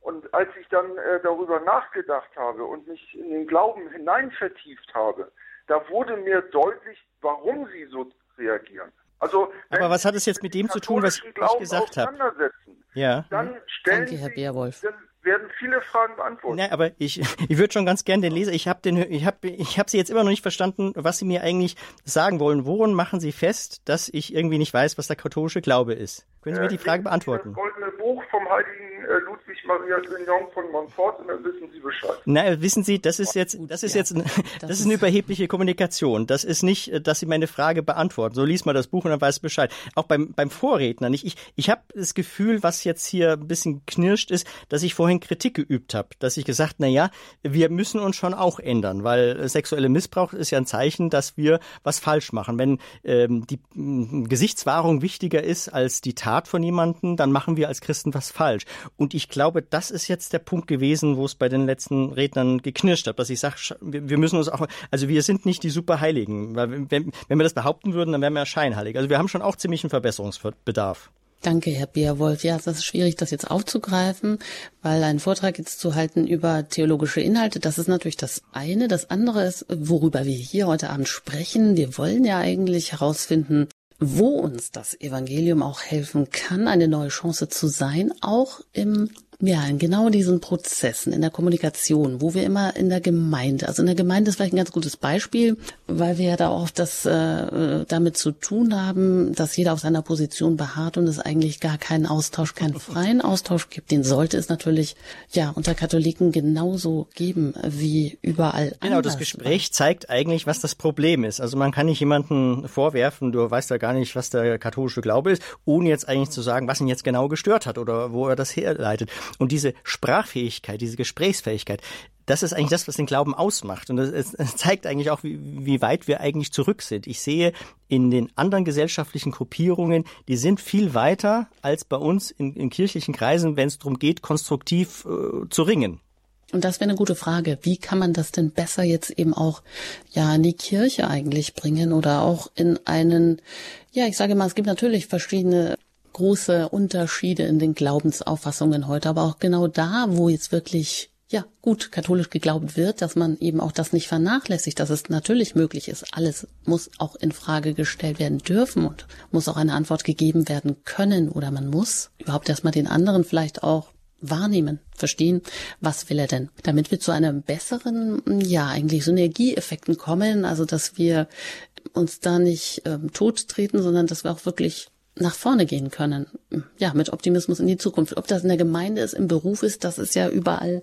Und als ich dann äh, darüber nachgedacht habe und mich in den Glauben hinein vertieft habe, da wurde mir deutlich, warum sie so reagieren. Also, Aber was hat es jetzt mit dem zu tun, was ich gesagt habe? Ja. Dann stellen Danke, Herr Beerwolf. Sie, werden viele Fragen beantwortet. Ja, aber ich, ich würde schon ganz gern den Leser, ich habe den, ich habe, ich habe Sie jetzt immer noch nicht verstanden, was Sie mir eigentlich sagen wollen. Worin machen Sie fest, dass ich irgendwie nicht weiß, was der katholische Glaube ist? Können Sie mir die Frage beantworten? Das goldene Buch vom heiligen äh, Ludwig Maria Grignon von Montfort und dann wissen Sie Bescheid. Na, wissen Sie, das ist jetzt, das ist jetzt, das ist eine überhebliche Kommunikation. Das ist nicht, äh, dass Sie meine Frage beantworten. So liest mal das Buch und dann weiß Bescheid. Auch beim, beim Vorredner nicht. Ich, ich habe das Gefühl, was jetzt hier ein bisschen knirscht ist, dass ich vorhin Kritik geübt habe. Dass ich gesagt, na ja, wir müssen uns schon auch ändern, weil sexuelle Missbrauch ist ja ein Zeichen, dass wir was falsch machen. Wenn ähm, die äh, Gesichtswahrung wichtiger ist als die Tat, von jemandem, dann machen wir als Christen was falsch. Und ich glaube, das ist jetzt der Punkt gewesen, wo es bei den letzten Rednern geknirscht hat, dass ich sage, wir müssen uns auch, also wir sind nicht die Superheiligen. Weil wenn, wenn wir das behaupten würden, dann wären wir ja scheinheilig. Also wir haben schon auch ziemlich einen Verbesserungsbedarf. Danke, Herr Beerwolf. Ja, es ist schwierig, das jetzt aufzugreifen, weil einen Vortrag jetzt zu halten über theologische Inhalte, das ist natürlich das eine. Das andere ist, worüber wir hier heute Abend sprechen. Wir wollen ja eigentlich herausfinden, wo uns das Evangelium auch helfen kann, eine neue Chance zu sein, auch im ja, in genau diesen Prozessen, in der Kommunikation, wo wir immer in der Gemeinde, also in der Gemeinde ist vielleicht ein ganz gutes Beispiel, weil wir ja da oft das äh, damit zu tun haben, dass jeder auf seiner Position beharrt und es eigentlich gar keinen Austausch, keinen freien Austausch gibt. Den sollte es natürlich ja unter Katholiken genauso geben wie überall. Genau, das Gespräch zeigt eigentlich, was das Problem ist. Also man kann nicht jemanden vorwerfen, du weißt ja gar nicht, was der katholische Glaube ist, ohne jetzt eigentlich zu sagen, was ihn jetzt genau gestört hat oder wo er das herleitet. Und diese Sprachfähigkeit, diese Gesprächsfähigkeit, das ist eigentlich das, was den Glauben ausmacht. Und es zeigt eigentlich auch, wie, wie weit wir eigentlich zurück sind. Ich sehe in den anderen gesellschaftlichen Gruppierungen, die sind viel weiter als bei uns in, in kirchlichen Kreisen, wenn es darum geht, konstruktiv äh, zu ringen. Und das wäre eine gute Frage. Wie kann man das denn besser jetzt eben auch ja in die Kirche eigentlich bringen oder auch in einen, ja, ich sage mal, es gibt natürlich verschiedene große Unterschiede in den Glaubensauffassungen heute, aber auch genau da, wo jetzt wirklich ja, gut katholisch geglaubt wird, dass man eben auch das nicht vernachlässigt, dass es natürlich möglich ist. Alles muss auch in Frage gestellt werden dürfen und muss auch eine Antwort gegeben werden können oder man muss überhaupt erstmal den anderen vielleicht auch wahrnehmen, verstehen, was will er denn, damit wir zu einem besseren, ja, eigentlich Synergieeffekten kommen, also dass wir uns da nicht ähm, tot treten, sondern dass wir auch wirklich nach vorne gehen können. Ja, mit Optimismus in die Zukunft. Ob das in der Gemeinde ist, im Beruf ist, das ist ja überall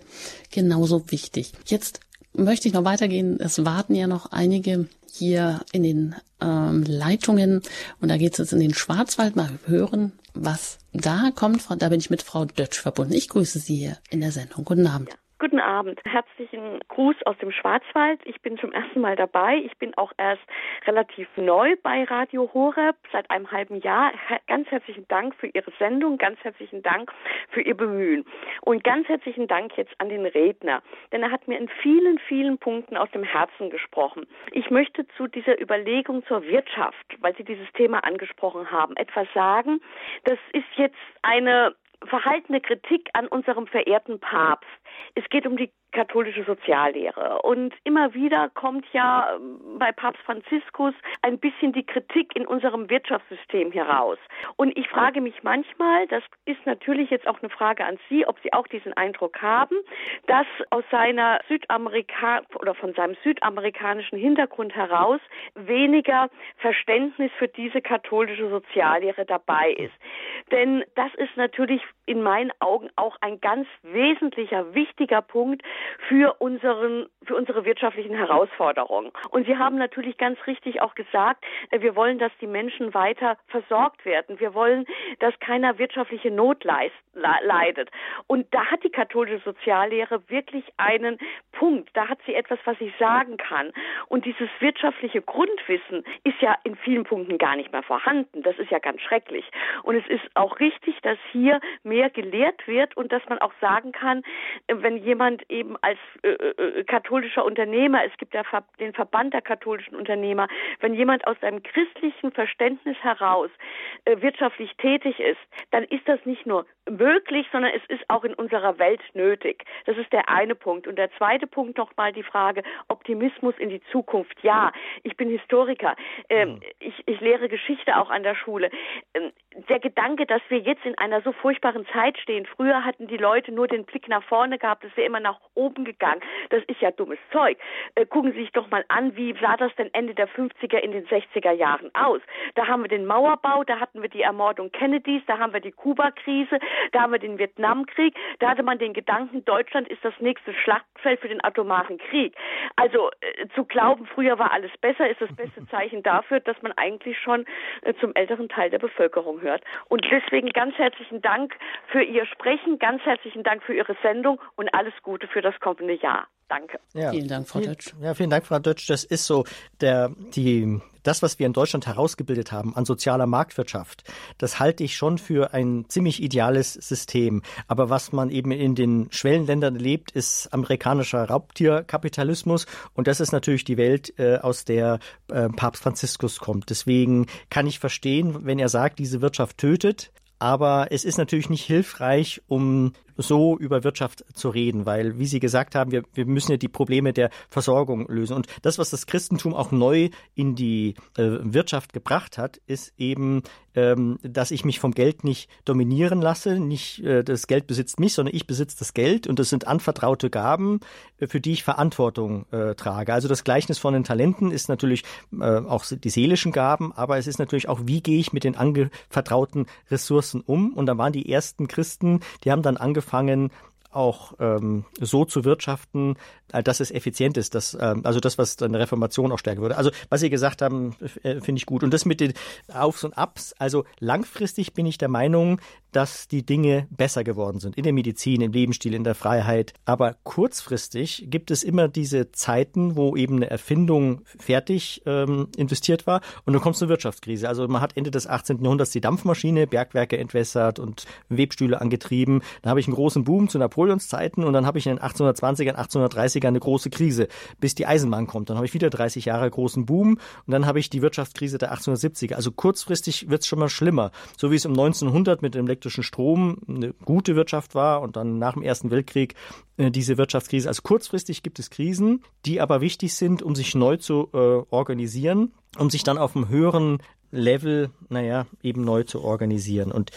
genauso wichtig. Jetzt möchte ich noch weitergehen. Es warten ja noch einige hier in den ähm, Leitungen und da geht es jetzt in den Schwarzwald mal hören, was da kommt. Da bin ich mit Frau Dötsch verbunden. Ich grüße Sie hier in der Sendung. Guten Abend. Guten Abend. Herzlichen Gruß aus dem Schwarzwald. Ich bin zum ersten Mal dabei. Ich bin auch erst relativ neu bei Radio Horeb, seit einem halben Jahr. Ganz herzlichen Dank für Ihre Sendung. Ganz herzlichen Dank für Ihr Bemühen. Und ganz herzlichen Dank jetzt an den Redner, denn er hat mir in vielen, vielen Punkten aus dem Herzen gesprochen. Ich möchte zu dieser Überlegung zur Wirtschaft, weil Sie dieses Thema angesprochen haben, etwas sagen. Das ist jetzt eine verhaltene Kritik an unserem verehrten Papst. Es geht um die katholische Soziallehre. Und immer wieder kommt ja ähm, bei Papst Franziskus ein bisschen die Kritik in unserem Wirtschaftssystem heraus. Und ich frage mich manchmal, das ist natürlich jetzt auch eine Frage an Sie, ob Sie auch diesen Eindruck haben, dass aus seiner Südamerika oder von seinem südamerikanischen Hintergrund heraus weniger Verständnis für diese katholische Soziallehre dabei ist. Denn das ist natürlich in meinen Augen auch ein ganz wesentlicher, wichtiger Punkt, für unseren, für unsere wirtschaftlichen Herausforderungen. Und Sie haben natürlich ganz richtig auch gesagt, äh, wir wollen, dass die Menschen weiter versorgt werden. Wir wollen, dass keiner wirtschaftliche Not leidet. Und da hat die katholische Soziallehre wirklich einen Punkt. Da hat sie etwas, was ich sagen kann. Und dieses wirtschaftliche Grundwissen ist ja in vielen Punkten gar nicht mehr vorhanden. Das ist ja ganz schrecklich. Und es ist auch richtig, dass hier mehr gelehrt wird und dass man auch sagen kann, äh, wenn jemand eben als äh, äh, katholischer Unternehmer, es gibt ja den Verband der katholischen Unternehmer, wenn jemand aus einem christlichen Verständnis heraus äh, wirtschaftlich tätig ist, dann ist das nicht nur möglich, sondern es ist auch in unserer Welt nötig. Das ist der eine Punkt. Und der zweite Punkt nochmal die Frage Optimismus in die Zukunft. Ja, ich bin Historiker. Ähm, mhm. ich, ich lehre Geschichte auch an der Schule. Ähm, der Gedanke, dass wir jetzt in einer so furchtbaren Zeit stehen. Früher hatten die Leute nur den Blick nach vorne gehabt, es wäre immer nach oben gegangen. Das ist ja dummes Zeug. Äh, gucken Sie sich doch mal an, wie sah das denn Ende der 50er in den 60er Jahren aus? Da haben wir den Mauerbau, da hatten wir die Ermordung Kennedys, da haben wir die Kuba-Krise, da haben wir den Vietnamkrieg, da hatte man den Gedanken, Deutschland ist das nächste Schlachtfeld für den atomaren Krieg. Also äh, zu glauben, früher war alles besser, ist das beste Zeichen dafür, dass man eigentlich schon äh, zum älteren Teil der Bevölkerung hört. Und deswegen ganz herzlichen Dank für Ihr Sprechen, ganz herzlichen Dank für Ihre Sendung und alles Gute für das kommende Jahr. Danke. Ja. Vielen Dank, Frau Dötsch. Ja, vielen Dank, Frau Dötsch. Das ist so der, die, das, was wir in Deutschland herausgebildet haben an sozialer Marktwirtschaft, das halte ich schon für ein ziemlich ideales System. Aber was man eben in den Schwellenländern erlebt, ist amerikanischer Raubtierkapitalismus. Und das ist natürlich die Welt, äh, aus der äh, Papst Franziskus kommt. Deswegen kann ich verstehen, wenn er sagt, diese Wirtschaft tötet. Aber es ist natürlich nicht hilfreich, um so über Wirtschaft zu reden, weil, wie Sie gesagt haben, wir, wir müssen ja die Probleme der Versorgung lösen. Und das, was das Christentum auch neu in die äh, Wirtschaft gebracht hat, ist eben, ähm, dass ich mich vom Geld nicht dominieren lasse. Nicht äh, das Geld besitzt mich, sondern ich besitze das Geld. Und das sind anvertraute Gaben, äh, für die ich Verantwortung äh, trage. Also das Gleichnis von den Talenten ist natürlich äh, auch die seelischen Gaben, aber es ist natürlich auch, wie gehe ich mit den anvertrauten Ressourcen um? Und da waren die ersten Christen, die haben dann angefangen, angefangen, auch ähm, so zu wirtschaften, äh, dass es effizient ist. Dass, ähm, also das, was eine Reformation auch stärken würde. Also was Sie gesagt haben, äh, finde ich gut. Und das mit den Aufs und Abs, also langfristig bin ich der Meinung, dass die Dinge besser geworden sind. In der Medizin, im Lebensstil, in der Freiheit. Aber kurzfristig gibt es immer diese Zeiten, wo eben eine Erfindung fertig ähm, investiert war und dann kommt es eine Wirtschaftskrise. Also man hat Ende des 18. Jahrhunderts die Dampfmaschine, Bergwerke entwässert und Webstühle angetrieben. Da habe ich einen großen Boom zu Napoleon Napoleonszeiten und dann habe ich in den 1820ern, 1830ern eine große Krise, bis die Eisenbahn kommt. Dann habe ich wieder 30 Jahre großen Boom und dann habe ich die Wirtschaftskrise der 1870er. Also kurzfristig wird es schon mal schlimmer. So wie es um 1900 mit dem elektrischen Strom eine gute Wirtschaft war und dann nach dem Ersten Weltkrieg äh, diese Wirtschaftskrise. Also kurzfristig gibt es Krisen, die aber wichtig sind, um sich neu zu äh, organisieren, um sich dann auf einem höheren Level, naja, eben neu zu organisieren. Und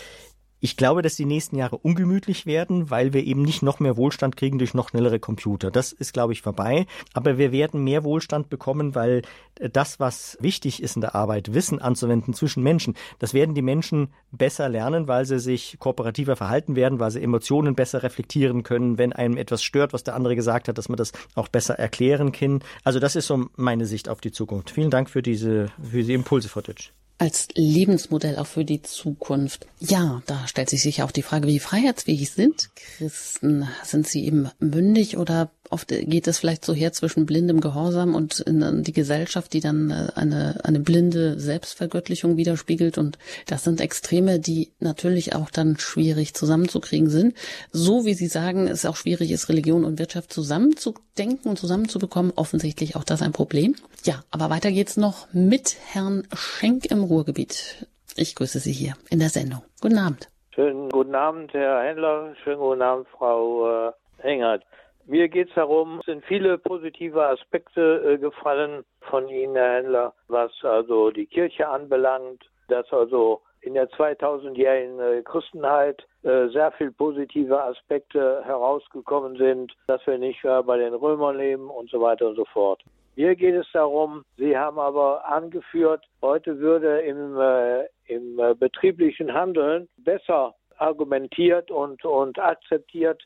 ich glaube, dass die nächsten Jahre ungemütlich werden, weil wir eben nicht noch mehr Wohlstand kriegen durch noch schnellere Computer. Das ist, glaube ich, vorbei. Aber wir werden mehr Wohlstand bekommen, weil das, was wichtig ist in der Arbeit, Wissen anzuwenden zwischen Menschen, das werden die Menschen besser lernen, weil sie sich kooperativer verhalten werden, weil sie Emotionen besser reflektieren können, wenn einem etwas stört, was der andere gesagt hat, dass man das auch besser erklären kann. Also das ist so meine Sicht auf die Zukunft. Vielen Dank für diese, für diese Impulse, Frau Ditsch als Lebensmodell auch für die Zukunft. Ja, da stellt sich sicher auch die Frage, wie freiheitsfähig sind Christen? Sind sie eben mündig oder oft geht es vielleicht so her zwischen blindem Gehorsam und in die Gesellschaft, die dann äh, eine, eine blinde Selbstvergöttlichung widerspiegelt. Und das sind Extreme, die natürlich auch dann schwierig zusammenzukriegen sind. So wie Sie sagen, es auch schwierig ist, Religion und Wirtschaft zusammenzudenken und zusammenzubekommen. Offensichtlich auch das ein Problem. Ja, aber weiter geht's noch mit Herrn Schenk im Ruhrgebiet. Ich grüße Sie hier in der Sendung. Guten Abend. Schönen guten Abend, Herr Händler. Schönen guten Abend, Frau äh, Engert. Mir geht es darum, es sind viele positive Aspekte äh, gefallen von Ihnen, Herr Händler, was also die Kirche anbelangt, dass also in der 2000-jährigen äh, Christenheit äh, sehr viele positive Aspekte herausgekommen sind, dass wir nicht mehr bei den Römern leben und so weiter und so fort. Mir geht es darum, Sie haben aber angeführt, heute würde im, äh, im äh, betrieblichen Handeln besser argumentiert und, und akzeptiert,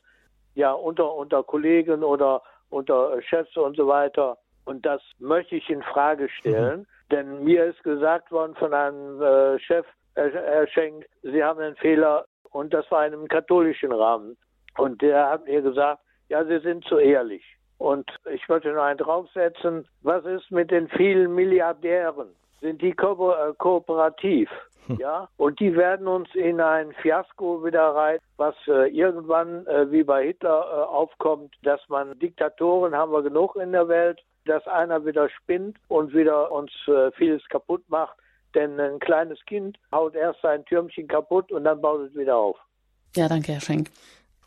ja, unter, unter Kollegen oder unter Chefs und so weiter. Und das möchte ich in Frage stellen, mhm. denn mir ist gesagt worden von einem äh, Chef, Herr Schenk, Sie haben einen Fehler und das war in einem katholischen Rahmen. Und der hat mir gesagt, ja, Sie sind zu ehrlich. Und ich möchte noch einen draufsetzen. Was ist mit den vielen Milliardären? Sind die ko äh, kooperativ? Ja, und die werden uns in ein Fiasko wieder rein, was äh, irgendwann äh, wie bei Hitler äh, aufkommt, dass man Diktatoren haben wir genug in der Welt, dass einer wieder spinnt und wieder uns äh, vieles kaputt macht. Denn ein kleines Kind haut erst sein Türmchen kaputt und dann baut es wieder auf. Ja, danke, Herr Schenk.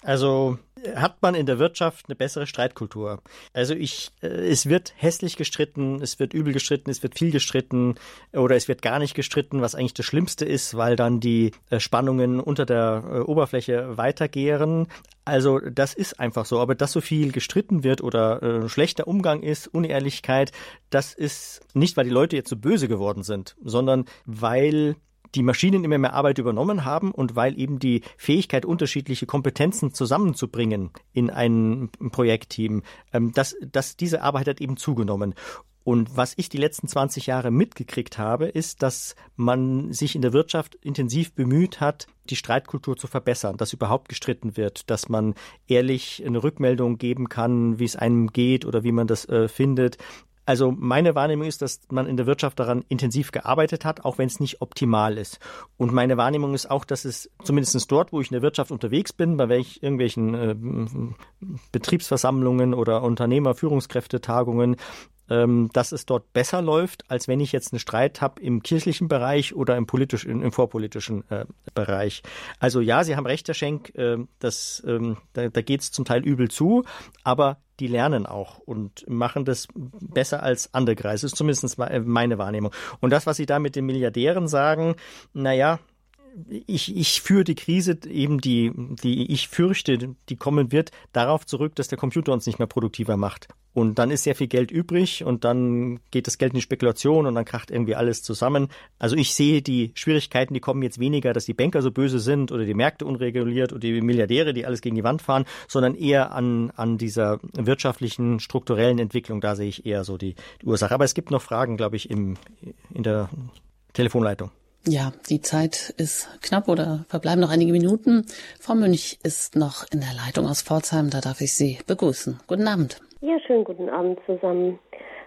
Also hat man in der Wirtschaft eine bessere Streitkultur. Also ich, äh, es wird hässlich gestritten, es wird übel gestritten, es wird viel gestritten oder es wird gar nicht gestritten, was eigentlich das Schlimmste ist, weil dann die äh, Spannungen unter der äh, Oberfläche weitergehen. Also das ist einfach so. Aber dass so viel gestritten wird oder äh, schlechter Umgang ist, Unehrlichkeit, das ist nicht, weil die Leute jetzt so böse geworden sind, sondern weil die Maschinen immer mehr Arbeit übernommen haben und weil eben die Fähigkeit, unterschiedliche Kompetenzen zusammenzubringen in ein Projektteam, ähm, dass, dass diese Arbeit hat eben zugenommen. Und was ich die letzten 20 Jahre mitgekriegt habe, ist, dass man sich in der Wirtschaft intensiv bemüht hat, die Streitkultur zu verbessern, dass überhaupt gestritten wird, dass man ehrlich eine Rückmeldung geben kann, wie es einem geht oder wie man das äh, findet, also meine Wahrnehmung ist, dass man in der Wirtschaft daran intensiv gearbeitet hat, auch wenn es nicht optimal ist. Und meine Wahrnehmung ist auch, dass es zumindest dort, wo ich in der Wirtschaft unterwegs bin, bei welch, irgendwelchen äh, Betriebsversammlungen oder Unternehmerführungskräftetagungen, ähm, dass es dort besser läuft, als wenn ich jetzt einen Streit habe im kirchlichen Bereich oder im politischen, im vorpolitischen äh, Bereich. Also ja, Sie haben recht, Herr Schenk, äh, das, ähm, da, da geht es zum Teil übel zu, aber die lernen auch und machen das besser als andere Kreise. Das ist zumindest meine Wahrnehmung. Und das, was Sie da mit den Milliardären sagen, naja, ich, ich führe die Krise eben, die, die ich fürchte, die kommen wird, darauf zurück, dass der Computer uns nicht mehr produktiver macht. Und dann ist sehr viel Geld übrig und dann geht das Geld in die Spekulation und dann kracht irgendwie alles zusammen. Also ich sehe die Schwierigkeiten, die kommen jetzt weniger, dass die Banker so böse sind oder die Märkte unreguliert oder die Milliardäre, die alles gegen die Wand fahren, sondern eher an, an dieser wirtschaftlichen, strukturellen Entwicklung. Da sehe ich eher so die, die Ursache. Aber es gibt noch Fragen, glaube ich, im, in der Telefonleitung. Ja, die Zeit ist knapp oder verbleiben noch einige Minuten. Frau Münch ist noch in der Leitung aus Pforzheim. Da darf ich Sie begrüßen. Guten Abend. Ja, schönen guten Abend zusammen.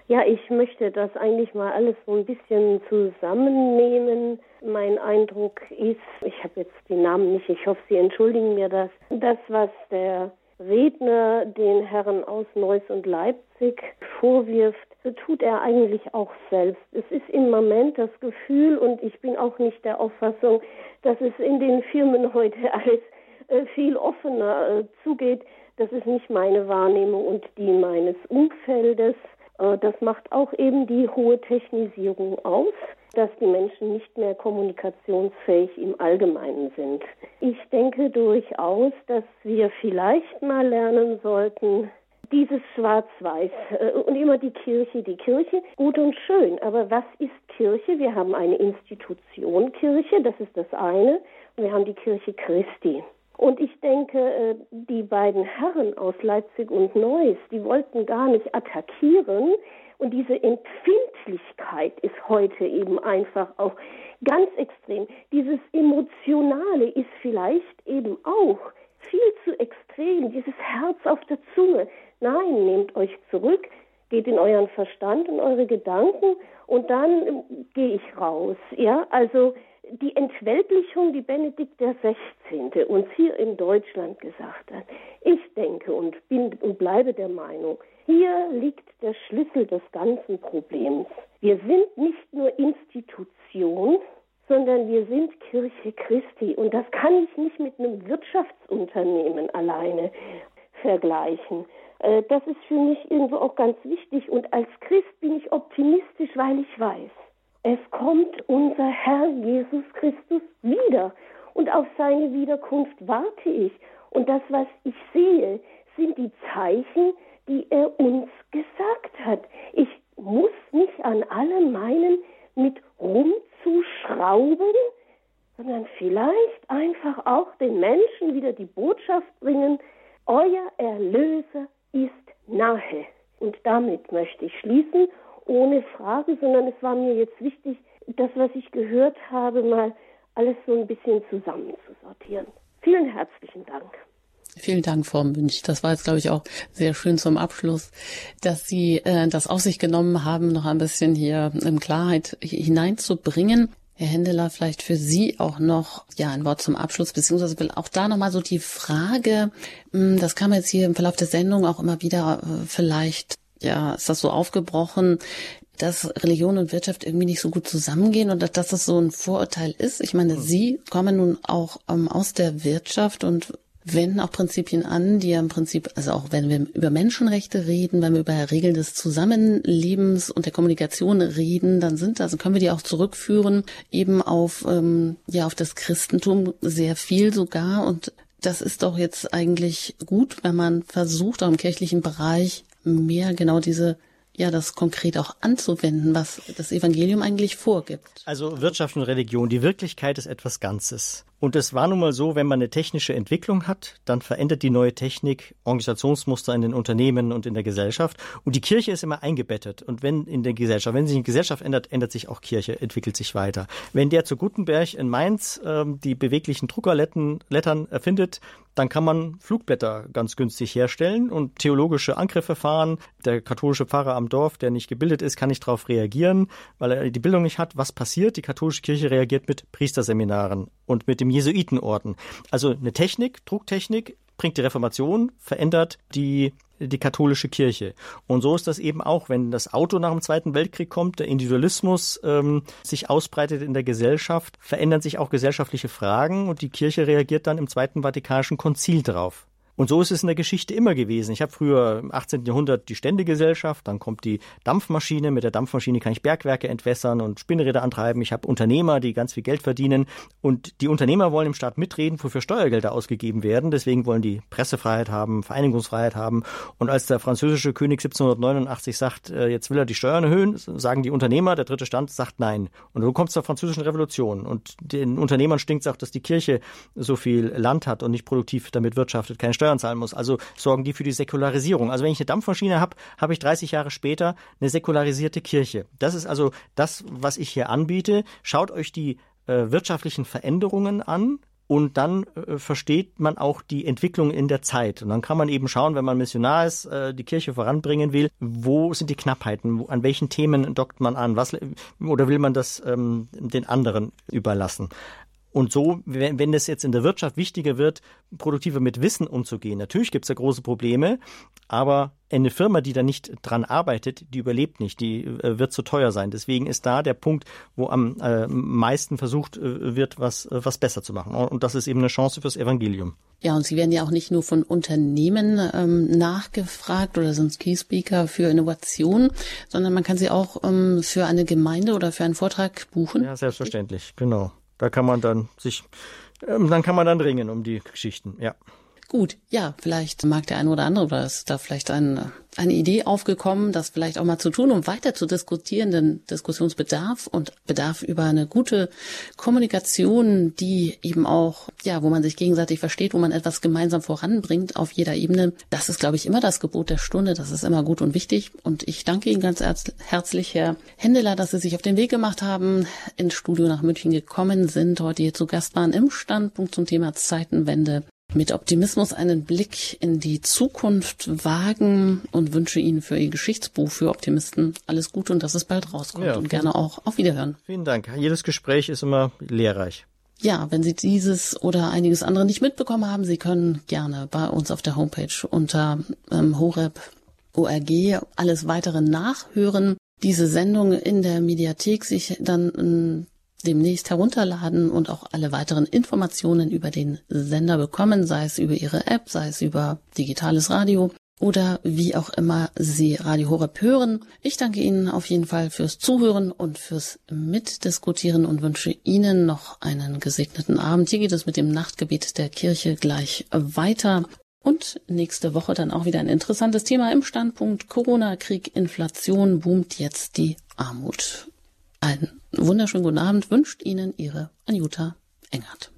Ja, ich möchte das eigentlich mal alles so ein bisschen zusammennehmen. Mein Eindruck ist, ich habe jetzt die Namen nicht, ich hoffe, Sie entschuldigen mir das, das, was der Redner den Herren aus Neuss und Leipzig vorwirft, so tut er eigentlich auch selbst. Es ist im Moment das Gefühl, und ich bin auch nicht der Auffassung, dass es in den Firmen heute alles äh, viel offener äh, zugeht. Das ist nicht meine Wahrnehmung und die meines Umfeldes. Äh, das macht auch eben die hohe Technisierung aus, dass die Menschen nicht mehr kommunikationsfähig im Allgemeinen sind. Ich denke durchaus, dass wir vielleicht mal lernen sollten, dieses Schwarz-Weiß äh, und immer die Kirche, die Kirche, gut und schön. Aber was ist Kirche? Wir haben eine Institution Kirche, das ist das eine. Und wir haben die Kirche Christi. Und ich denke, äh, die beiden Herren aus Leipzig und Neuss, die wollten gar nicht attackieren. Und diese Empfindlichkeit ist heute eben einfach auch ganz extrem. Dieses Emotionale ist vielleicht eben auch viel zu extrem, dieses Herz auf der Zunge. Nein, nehmt euch zurück, geht in euren Verstand und eure Gedanken und dann äh, gehe ich raus. Ja, also die Entweltlichung, die Benedikt XVI. uns hier in Deutschland gesagt hat. Ich denke und bin und bleibe der Meinung, hier liegt der Schlüssel des ganzen Problems. Wir sind nicht nur Institution, sondern wir sind Kirche Christi. Und das kann ich nicht mit einem Wirtschaftsunternehmen alleine vergleichen. Äh, das ist für mich irgendwo auch ganz wichtig. Und als Christ bin ich optimistisch, weil ich weiß, unser Herr Jesus Christus wieder. Und auf seine Wiederkunft warte ich. Und das, was ich sehe, sind die Zeichen, die er uns gesagt hat. Ich muss nicht an allem meinen, mit rumzuschrauben, sondern vielleicht einfach auch den Menschen wieder die Botschaft bringen, euer Erlöser ist nahe. Und damit möchte ich schließen ohne Frage, sondern es war mir jetzt wichtig, das, was ich gehört habe, mal alles so ein bisschen zusammenzusortieren. Vielen herzlichen Dank. Vielen Dank, Frau Münch. Das war jetzt, glaube ich, auch sehr schön zum Abschluss, dass Sie äh, das auf sich genommen haben, noch ein bisschen hier in Klarheit hineinzubringen. Herr Händeler, vielleicht für Sie auch noch ja ein Wort zum Abschluss, beziehungsweise will auch da nochmal so die Frage, hm, das kam jetzt hier im Verlauf der Sendung auch immer wieder äh, vielleicht ja, ist das so aufgebrochen, dass Religion und Wirtschaft irgendwie nicht so gut zusammengehen und dass das so ein Vorurteil ist. Ich meine, Sie kommen nun auch ähm, aus der Wirtschaft und wenden auch Prinzipien an, die ja im Prinzip, also auch wenn wir über Menschenrechte reden, wenn wir über Regeln des Zusammenlebens und der Kommunikation reden, dann sind das, also können wir die auch zurückführen, eben auf, ähm, ja, auf das Christentum sehr viel sogar und das ist doch jetzt eigentlich gut, wenn man versucht, auch im kirchlichen Bereich mehr genau diese ja, das konkret auch anzuwenden, was das Evangelium eigentlich vorgibt. Also Wirtschaft und Religion, die Wirklichkeit ist etwas Ganzes. Und es war nun mal so, wenn man eine technische Entwicklung hat, dann verändert die neue Technik Organisationsmuster in den Unternehmen und in der Gesellschaft. Und die Kirche ist immer eingebettet. Und wenn in der Gesellschaft, wenn sich die Gesellschaft ändert, ändert sich auch Kirche, entwickelt sich weiter. Wenn der zu Gutenberg in Mainz ähm, die beweglichen Druckerlettern erfindet, dann kann man Flugblätter ganz günstig herstellen und theologische Angriffe fahren. Der katholische Pfarrer am Dorf, der nicht gebildet ist, kann nicht darauf reagieren, weil er die Bildung nicht hat. Was passiert? Die katholische Kirche reagiert mit Priesterseminaren und mit dem Jesuitenorden. Also eine Technik, Drucktechnik, bringt die Reformation, verändert die, die katholische Kirche. Und so ist das eben auch, wenn das Auto nach dem Zweiten Weltkrieg kommt, der Individualismus ähm, sich ausbreitet in der Gesellschaft, verändern sich auch gesellschaftliche Fragen und die Kirche reagiert dann im Zweiten Vatikanischen Konzil drauf. Und so ist es in der Geschichte immer gewesen. Ich habe früher im 18. Jahrhundert die Ständegesellschaft, dann kommt die Dampfmaschine. Mit der Dampfmaschine kann ich Bergwerke entwässern und Spinnräder antreiben. Ich habe Unternehmer, die ganz viel Geld verdienen. Und die Unternehmer wollen im Staat mitreden, wofür Steuergelder ausgegeben werden. Deswegen wollen die Pressefreiheit haben, Vereinigungsfreiheit haben. Und als der französische König 1789 sagt, äh, jetzt will er die Steuern erhöhen, sagen die Unternehmer, der dritte Stand sagt nein. Und so kommt es zur französischen Revolution. Und den Unternehmern stinkt es auch, dass die Kirche so viel Land hat und nicht produktiv damit wirtschaftet, keine Steuern zahlen muss. Also sorgen die für die Säkularisierung. Also wenn ich eine Dampfmaschine habe, habe ich 30 Jahre später eine säkularisierte Kirche. Das ist also das, was ich hier anbiete. Schaut euch die äh, wirtschaftlichen Veränderungen an, und dann äh, versteht man auch die Entwicklung in der Zeit. Und dann kann man eben schauen, wenn man Missionar ist, äh, die Kirche voranbringen will, wo sind die Knappheiten, wo, an welchen Themen dockt man an, was, oder will man das ähm, den anderen überlassen. Und so, wenn, wenn es jetzt in der Wirtschaft wichtiger wird, produktiver mit Wissen umzugehen, natürlich gibt es da große Probleme, aber eine Firma, die da nicht dran arbeitet, die überlebt nicht, die äh, wird zu teuer sein. Deswegen ist da der Punkt, wo am äh, meisten versucht äh, wird, was, äh, was besser zu machen. Und das ist eben eine Chance fürs Evangelium. Ja, und Sie werden ja auch nicht nur von Unternehmen ähm, nachgefragt oder sind Key Speaker für Innovation, sondern man kann sie auch ähm, für eine Gemeinde oder für einen Vortrag buchen. Ja, selbstverständlich, genau. Da kann man dann sich, ähm, dann kann man dann ringen um die Geschichten, ja. Gut, ja, vielleicht mag der eine oder andere oder ist da vielleicht ein, eine Idee aufgekommen, das vielleicht auch mal zu tun, um weiter zu diskutieren, denn Diskussionsbedarf und Bedarf über eine gute Kommunikation, die eben auch, ja, wo man sich gegenseitig versteht, wo man etwas gemeinsam voranbringt auf jeder Ebene. Das ist, glaube ich, immer das Gebot der Stunde. Das ist immer gut und wichtig. Und ich danke Ihnen ganz herzlich, Herr Händeler, dass Sie sich auf den Weg gemacht haben, ins Studio nach München gekommen sind, heute hier zu Gast waren im Standpunkt zum Thema Zeitenwende mit Optimismus einen Blick in die Zukunft wagen und wünsche Ihnen für Ihr Geschichtsbuch für Optimisten alles Gute und dass es bald rauskommt ja, und gerne auch auf Wiederhören. Vielen Dank. Jedes Gespräch ist immer lehrreich. Ja, wenn Sie dieses oder einiges andere nicht mitbekommen haben, Sie können gerne bei uns auf der Homepage unter ähm, horeb.org alles weitere nachhören. Diese Sendung in der Mediathek sich dann ähm, demnächst herunterladen und auch alle weiteren Informationen über den Sender bekommen, sei es über Ihre App, sei es über digitales Radio oder wie auch immer Sie Radio Horeb hören. Ich danke Ihnen auf jeden Fall fürs Zuhören und fürs Mitdiskutieren und wünsche Ihnen noch einen gesegneten Abend. Hier geht es mit dem Nachtgebet der Kirche gleich weiter. Und nächste Woche dann auch wieder ein interessantes Thema im Standpunkt Corona, Krieg, Inflation boomt jetzt die Armut. Einen wunderschönen guten Abend wünscht Ihnen Ihre Anjuta Engert.